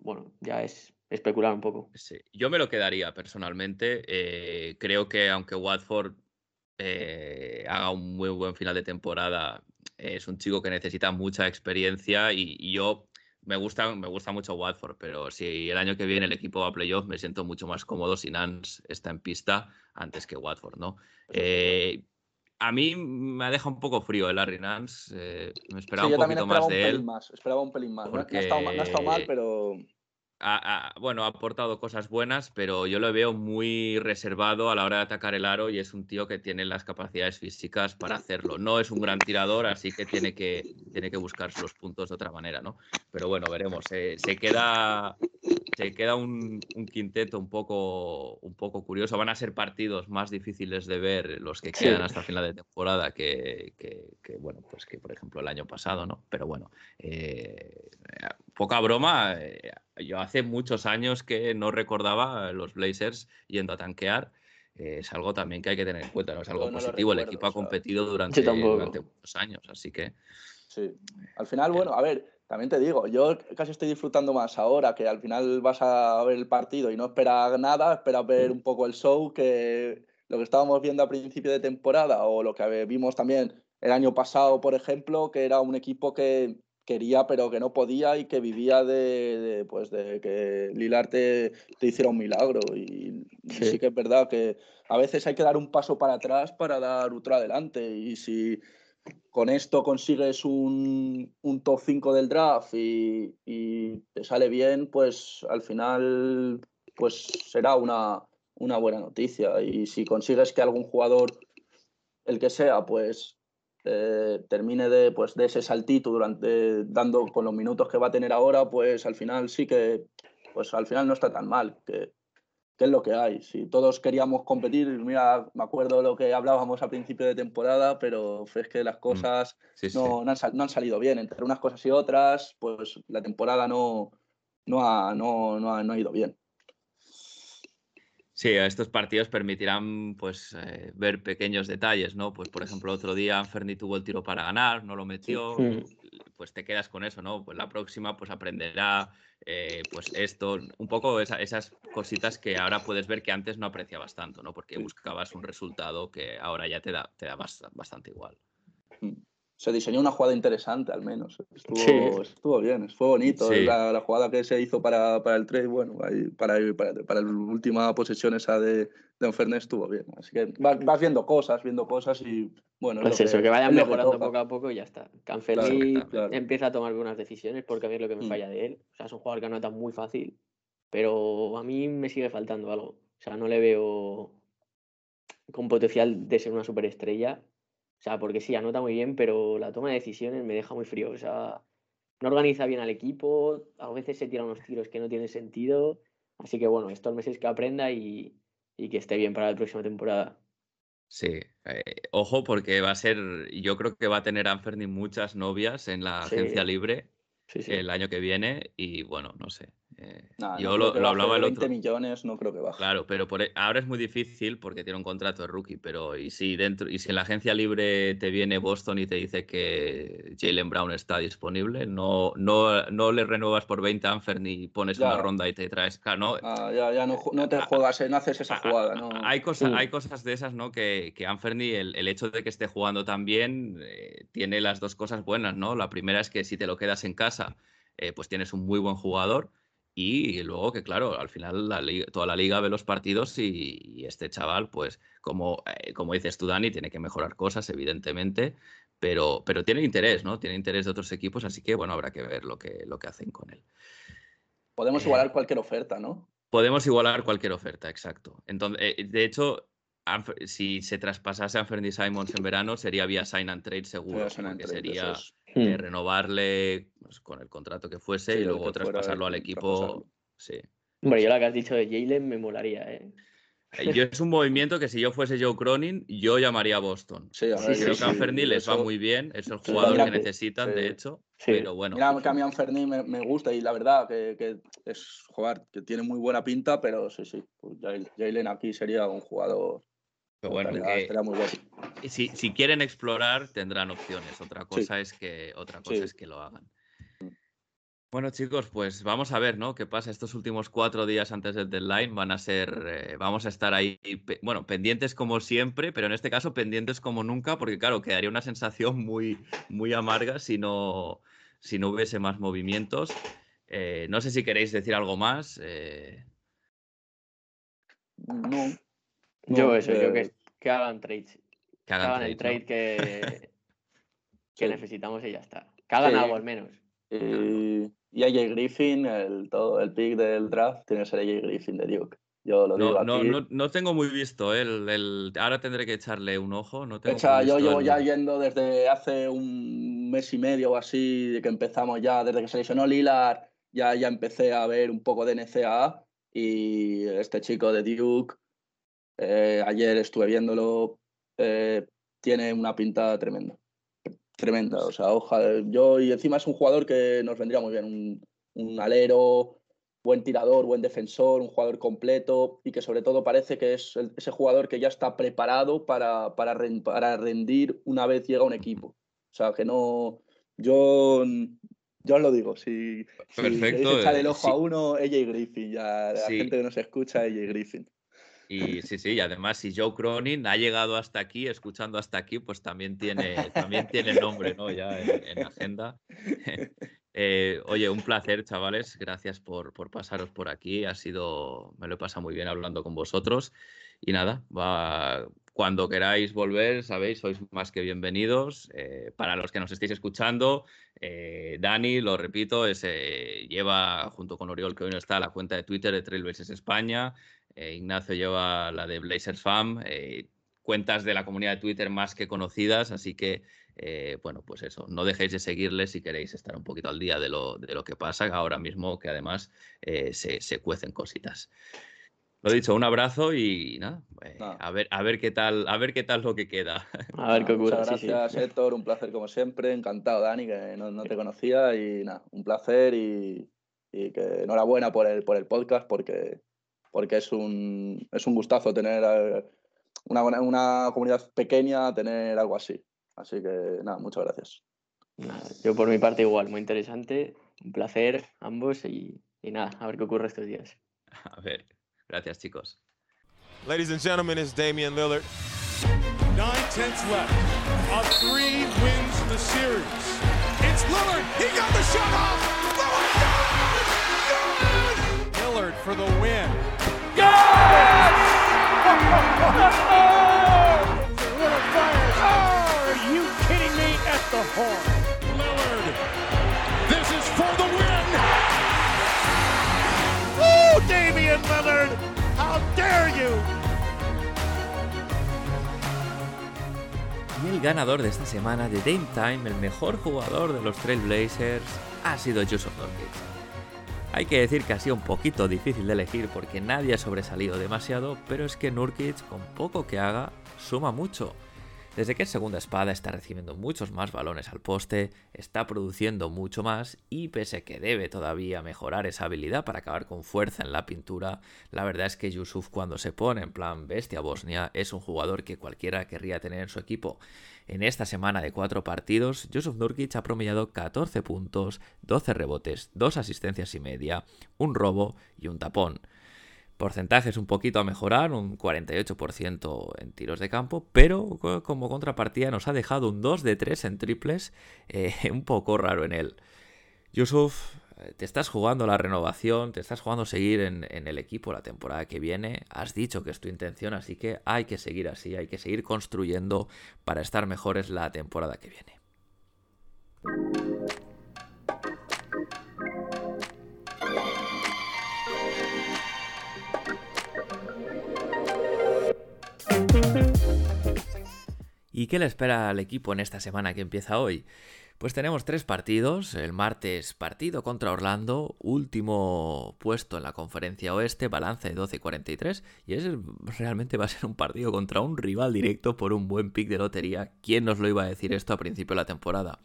bueno, ya es especular un poco. Sí, Yo me lo quedaría personalmente. eh, creo que aunque Watford eh, haga un muy buen final de temporada, es un chico que necesita mucha experiencia y, y yo me gusta, me gusta mucho Watford, pero si el año que viene el equipo va a playoff, me siento mucho más cómodo si Nance está en pista antes que Watford, ¿no? Eh, a mí me ha dejado un poco frío el Larry Nance. eh, me esperaba Sí, un poquito esperaba más un de pelín él. más, esperaba un pelín más. Ha estado, no ha estado mal, pero ha- ha- bueno, ha aportado cosas buenas, pero yo lo veo muy reservado a la hora de atacar el aro y es un tío que tiene las capacidades físicas para hacerlo. No es un gran tirador, así que tiene que, tiene que buscarse los puntos de otra manera, ¿no? Pero bueno, veremos. eh, se queda, se queda un, un quinteto un poco, un poco curioso. Van a ser partidos más difíciles de ver los que quedan hasta final de temporada que, que- que, bueno, pues que por ejemplo el año pasado, ¿no? Pero bueno, eh, poca broma, eh, yo hace muchos años que no recordaba los Blazers yendo a tanquear. eh, es algo también que hay que tener en cuenta, ¿no? Es algo no positivo. El recuerdo, equipo ha o sea, competido durante, durante muchos años, así que Sí. Al final, bueno, a ver, también te digo, yo casi estoy disfrutando más ahora que al final vas a ver el partido y no esperas nada, esperas ver un poco el show que lo que estábamos viendo a principio de temporada o lo que vimos también el año pasado, por ejemplo, que era un equipo que quería pero que no podía y que vivía de, de, pues de que Lilar te, te hiciera un milagro. Y sí que es verdad que a veces hay que dar un paso para atrás para dar otro adelante. Y si con esto consigues un, un top 5 del draft y, y te sale bien, pues al final pues será una, una buena noticia. Y si consigues que algún jugador, el que sea, pues eh, termine de, pues, de ese saltito durante dando con los minutos que va a tener ahora, pues al final sí que pues al final no está tan mal. Que, que es lo que hay. Si todos queríamos competir, mira, me acuerdo lo que hablábamos a principio de temporada, pero es que las cosas sí, sí. no, no, han, no han salido bien. Entre unas cosas y otras, pues la temporada no, no, ha, no, no, ha, no ha ido bien. Sí, estos partidos permitirán pues eh, ver pequeños detalles, ¿no? Pues por ejemplo, otro día Anferni tuvo el tiro para ganar, no lo metió, Mm. pues te quedas con eso, ¿no? Pues la próxima pues aprenderá eh, pues esto, un poco esa- esas cositas que ahora puedes ver que antes no apreciabas tanto, ¿no? Porque buscabas un resultado que ahora ya te da, te da bast- bastante igual. Se diseñó una jugada interesante, al menos. Estuvo, Sí. estuvo bien, fue bonito. Sí. La, la jugada que se hizo para, para el trade, bueno, ahí, para, para, para la última posesión esa de, de Enfernes estuvo bien. Así que vas, vas viendo cosas, viendo cosas y bueno. es Pues lo eso, que vayan es que mejorando toca. poco a poco y ya está. Canferli Claro, claro. empieza a tomar buenas decisiones porque a mí es lo que me Mm. falla de él. O sea, es un jugador que anota muy fácil, pero a mí me sigue faltando algo. O sea, no le veo con potencial de ser una superestrella. O sea, porque sí, anota muy bien, pero la toma de decisiones me deja muy frío. O sea, no organiza bien al equipo, a veces se tira unos tiros que no tienen sentido. Así que bueno, estos meses que aprenda y, y que esté bien para la próxima temporada. Sí, eh, ojo porque va a ser, yo creo que va a tener Anferni muchas novias en la Sí. agencia libre Sí, sí. el año que viene y bueno, no sé. Eh, Nah, no yo creo lo, lo hablaba el 20 otro. millones, no creo que baje. Claro, pero por, e- ahora es muy difícil porque tiene un contrato de rookie, pero y si dentro y si en la agencia libre te viene Boston y te dice que Jalen Brown está disponible, no, no, no le renuevas por 20 a Anfer ni pones Ya. una ronda y te traes, claro, no, Ah, ya, ya no, no te juegas, eh, no haces esa jugada. No. Hay, cosas, hay cosas de esas, ¿no? Que, que Anferni, el, el hecho de que esté jugando tan bien, eh, tiene las dos cosas buenas, ¿no? La primera es que si te lo quedas en casa, eh, pues tienes un muy buen jugador. Y luego que, claro, al final la liga- toda la liga ve los partidos y, y este chaval, pues, como, eh, como dices tú, Dani, tiene que mejorar cosas, evidentemente, pero, pero tiene interés, ¿no? Tiene interés de otros equipos, así que, bueno, habrá que ver lo que, lo que hacen con él. Podemos Eh, igualar cualquier oferta, ¿no? Podemos igualar cualquier oferta, exacto. Entonces, eh, de hecho, si se traspasase a Anthony Simons en verano, sería vía sign and trade seguro, trade, sería eso es. Eh, Mm. renovarle pues, con el contrato que fuese Sí, y luego traspasarlo al equipo. traspasarlo. Sí. Hombre, yo lo que has dicho de Jalen me molaría, ¿eh? Eh, Yo es un movimiento que si yo fuese Joe Cronin, yo llamaría a Boston. Sí, a Sí, ver, sí, Creo sí, que a Anferni les va muy bien, es el jugador mira que necesitan, sí. de hecho, Sí. pero bueno. Mira, que a mí Anferni me, me gusta y la verdad que, que es jugar, que tiene muy buena pinta, pero sí, sí. Pues Jalen aquí sería un jugador. Pero bueno, que- estaría muy bueno. si, si quieren explorar, tendrán opciones. Otra Sí. cosa es que otra cosa Sí. es que lo hagan. Bueno, chicos, pues vamos a ver, ¿no? ¿Qué pasa? Estos últimos cuatro días antes del deadline van a ser, eh, vamos a estar ahí, pe- bueno, pendientes como siempre, pero en este caso pendientes como nunca, porque claro, quedaría una sensación muy, muy amarga si no, si no hubiese más movimientos. Eh, no sé si queréis decir algo más. eh, No. Yo no, eso, yo que, eh, que hagan trades. que Que hagan el trade que, que Sí. necesitamos y ya está. Que hagan Sí. algo al menos. Y, y AJ Griffin, el, todo, el pick del draft, tiene que ser AJ Griffin de Duke. Yo lo ¿no? digo No, aquí. no, no tengo muy visto, ¿eh? el, el- ahora tendré que echarle un ojo. No tengo Echa, yo llevo el- ya yendo desde hace un mes y medio o así, de que empezamos ya, desde que se lesionó Lilar, ya, ya empecé a ver un poco de NCAA y este chico de Duke, eh, ayer estuve viéndolo, eh, tiene una pinta tremenda. Tremenda, o sea, ojalá, yo y encima es un jugador que nos vendría muy bien, un, un alero, buen tirador, buen defensor, un jugador completo y que sobre todo parece que es ese jugador que ya está preparado para, para, para rendir una vez llega un equipo. O sea, que no, yo, yo os lo digo, si, Perfecto, si echar el ojo a uno, AJ Griffin, ya la gente que nos escucha, AJ Griffin. Y sí, sí, y además si Joe Cronin ha llegado hasta aquí, escuchando hasta aquí, pues también tiene, también tiene nombre, ¿no? Ya en, la agenda. Eh, oye, un placer, chavales. Gracias por, por, pasaros por aquí. Ha sido, me lo he pasado muy bien hablando con vosotros. Y nada, va, cuando queráis volver, sabéis, sois más que bienvenidos. Eh, para los que nos estéis escuchando, eh, Dani, lo repito, lleva junto con Oriol, que hoy no está, la cuenta de Twitter de Trailblazers España. Eh, Ignacio lleva la de Blazers Fam, eh, cuentas de la comunidad de Twitter más que conocidas, así que, eh, bueno, pues eso, no dejéis de seguirles si queréis estar un poquito al día de lo, de lo que pasa ahora mismo, que además se, se, cuecen cositas. Lo dicho, un abrazo y nada, a ver, a ver qué tal, a ver qué tal lo que queda. A ver qué ocurre. Muchas gracias, Héctor, un placer como siempre, encantado, Dani, que no, no te conocía y nada, un placer y, y que enhorabuena por el, por el podcast porque porque es un, es un gustazo tener eh, una, una comunidad pequeña, tener algo así. Así que nada, muchas gracias. Yo por mi parte igual, muy interesante, un placer ambos y, y nada, a ver qué ocurre estos días. A ver, gracias chicos. Ladies and gentlemen, it's Damian Lillard. Nine tenths left. A three wins the series. It's Lillard. He got the shot off. Oh, Lillard, Lillard for the win. Oh, are you kidding me at the horn? Lillard, Damian Lillard, how dare you? Y el ganador de esta semana de Dame Time, el mejor jugador de los Trailblazers, ha sido Joseph Nurkic. Hay que decir que ha sido un poquito difícil de elegir porque nadie ha sobresalido demasiado, pero es que Nurkic, con poco que haga, suma mucho. Desde que es segunda espada está recibiendo muchos más balones al poste, está produciendo mucho más y pese que debe todavía mejorar esa habilidad para acabar con fuerza en la pintura, la verdad es que Yusuf cuando se pone en plan bestia Bosnia es un jugador que cualquiera querría tener en su equipo. En esta semana de cuatro partidos, Yusuf Nurkic ha promediado 14 puntos, 12 rebotes, 2 asistencias y media, un robo y un tapón. Porcentajes un poquito a mejorar, un 48% en tiros de campo, pero como contrapartida nos ha dejado un 2 de 3 en triples, eh, un poco raro en él. Yusuf, eh, te estás jugando la renovación, te estás jugando seguir en, en, el equipo la temporada que viene, has dicho que es tu intención, así que hay que seguir así, hay que seguir construyendo para estar mejores la temporada que viene. ¿Y qué le espera al equipo en esta semana que empieza hoy? Pues tenemos tres partidos. El martes partido contra Orlando, último puesto en la conferencia oeste, balance de 12-43. Y ese realmente va a ser un partido contra un rival directo por un buen pick de lotería. ¿Quién nos lo iba a decir esto a principio de la temporada?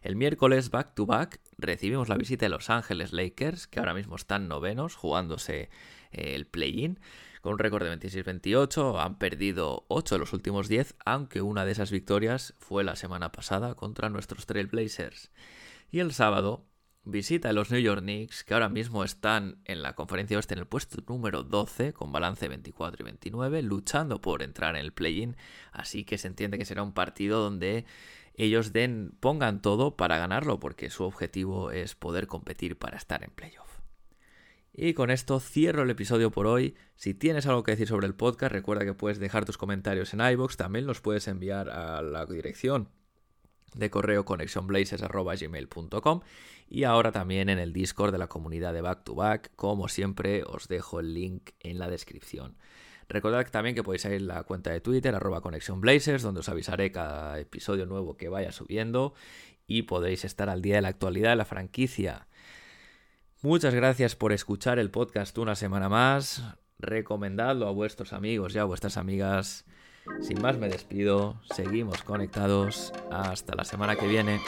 El miércoles back to back recibimos la visita de Los Ángeles Lakers, que ahora mismo están novenos jugándose el play-in. Con un récord de 26-28, han perdido 8 de los últimos 10, aunque una de esas victorias fue la semana pasada contra nuestros Trailblazers. Y el sábado visita a los New York Knicks, que ahora mismo están en la conferencia oeste en el puesto número 12, con balance 24 y 29, luchando por entrar en el play-in, así que se entiende que será un partido donde ellos den, pongan todo para ganarlo, porque su objetivo es poder competir para estar en playoff. Y con esto cierro el episodio por hoy. Si tienes algo que decir sobre el podcast, recuerda que puedes dejar tus comentarios en iBox, también los puedes enviar a la dirección de correo connectionblazers.gmail.com y ahora también en el Discord de la comunidad de Back to Back. Como siempre, os dejo el link en la descripción. Recordad también que podéis ir a la cuenta de Twitter, arroba connectionblazers, donde os avisaré cada episodio nuevo que vaya subiendo y podéis estar al día de la actualidad de la franquicia. Muchas gracias por escuchar el podcast una semana más. Recomendadlo a vuestros amigos y a vuestras amigas. Sin más me despido, seguimos conectados. Hasta la semana que viene.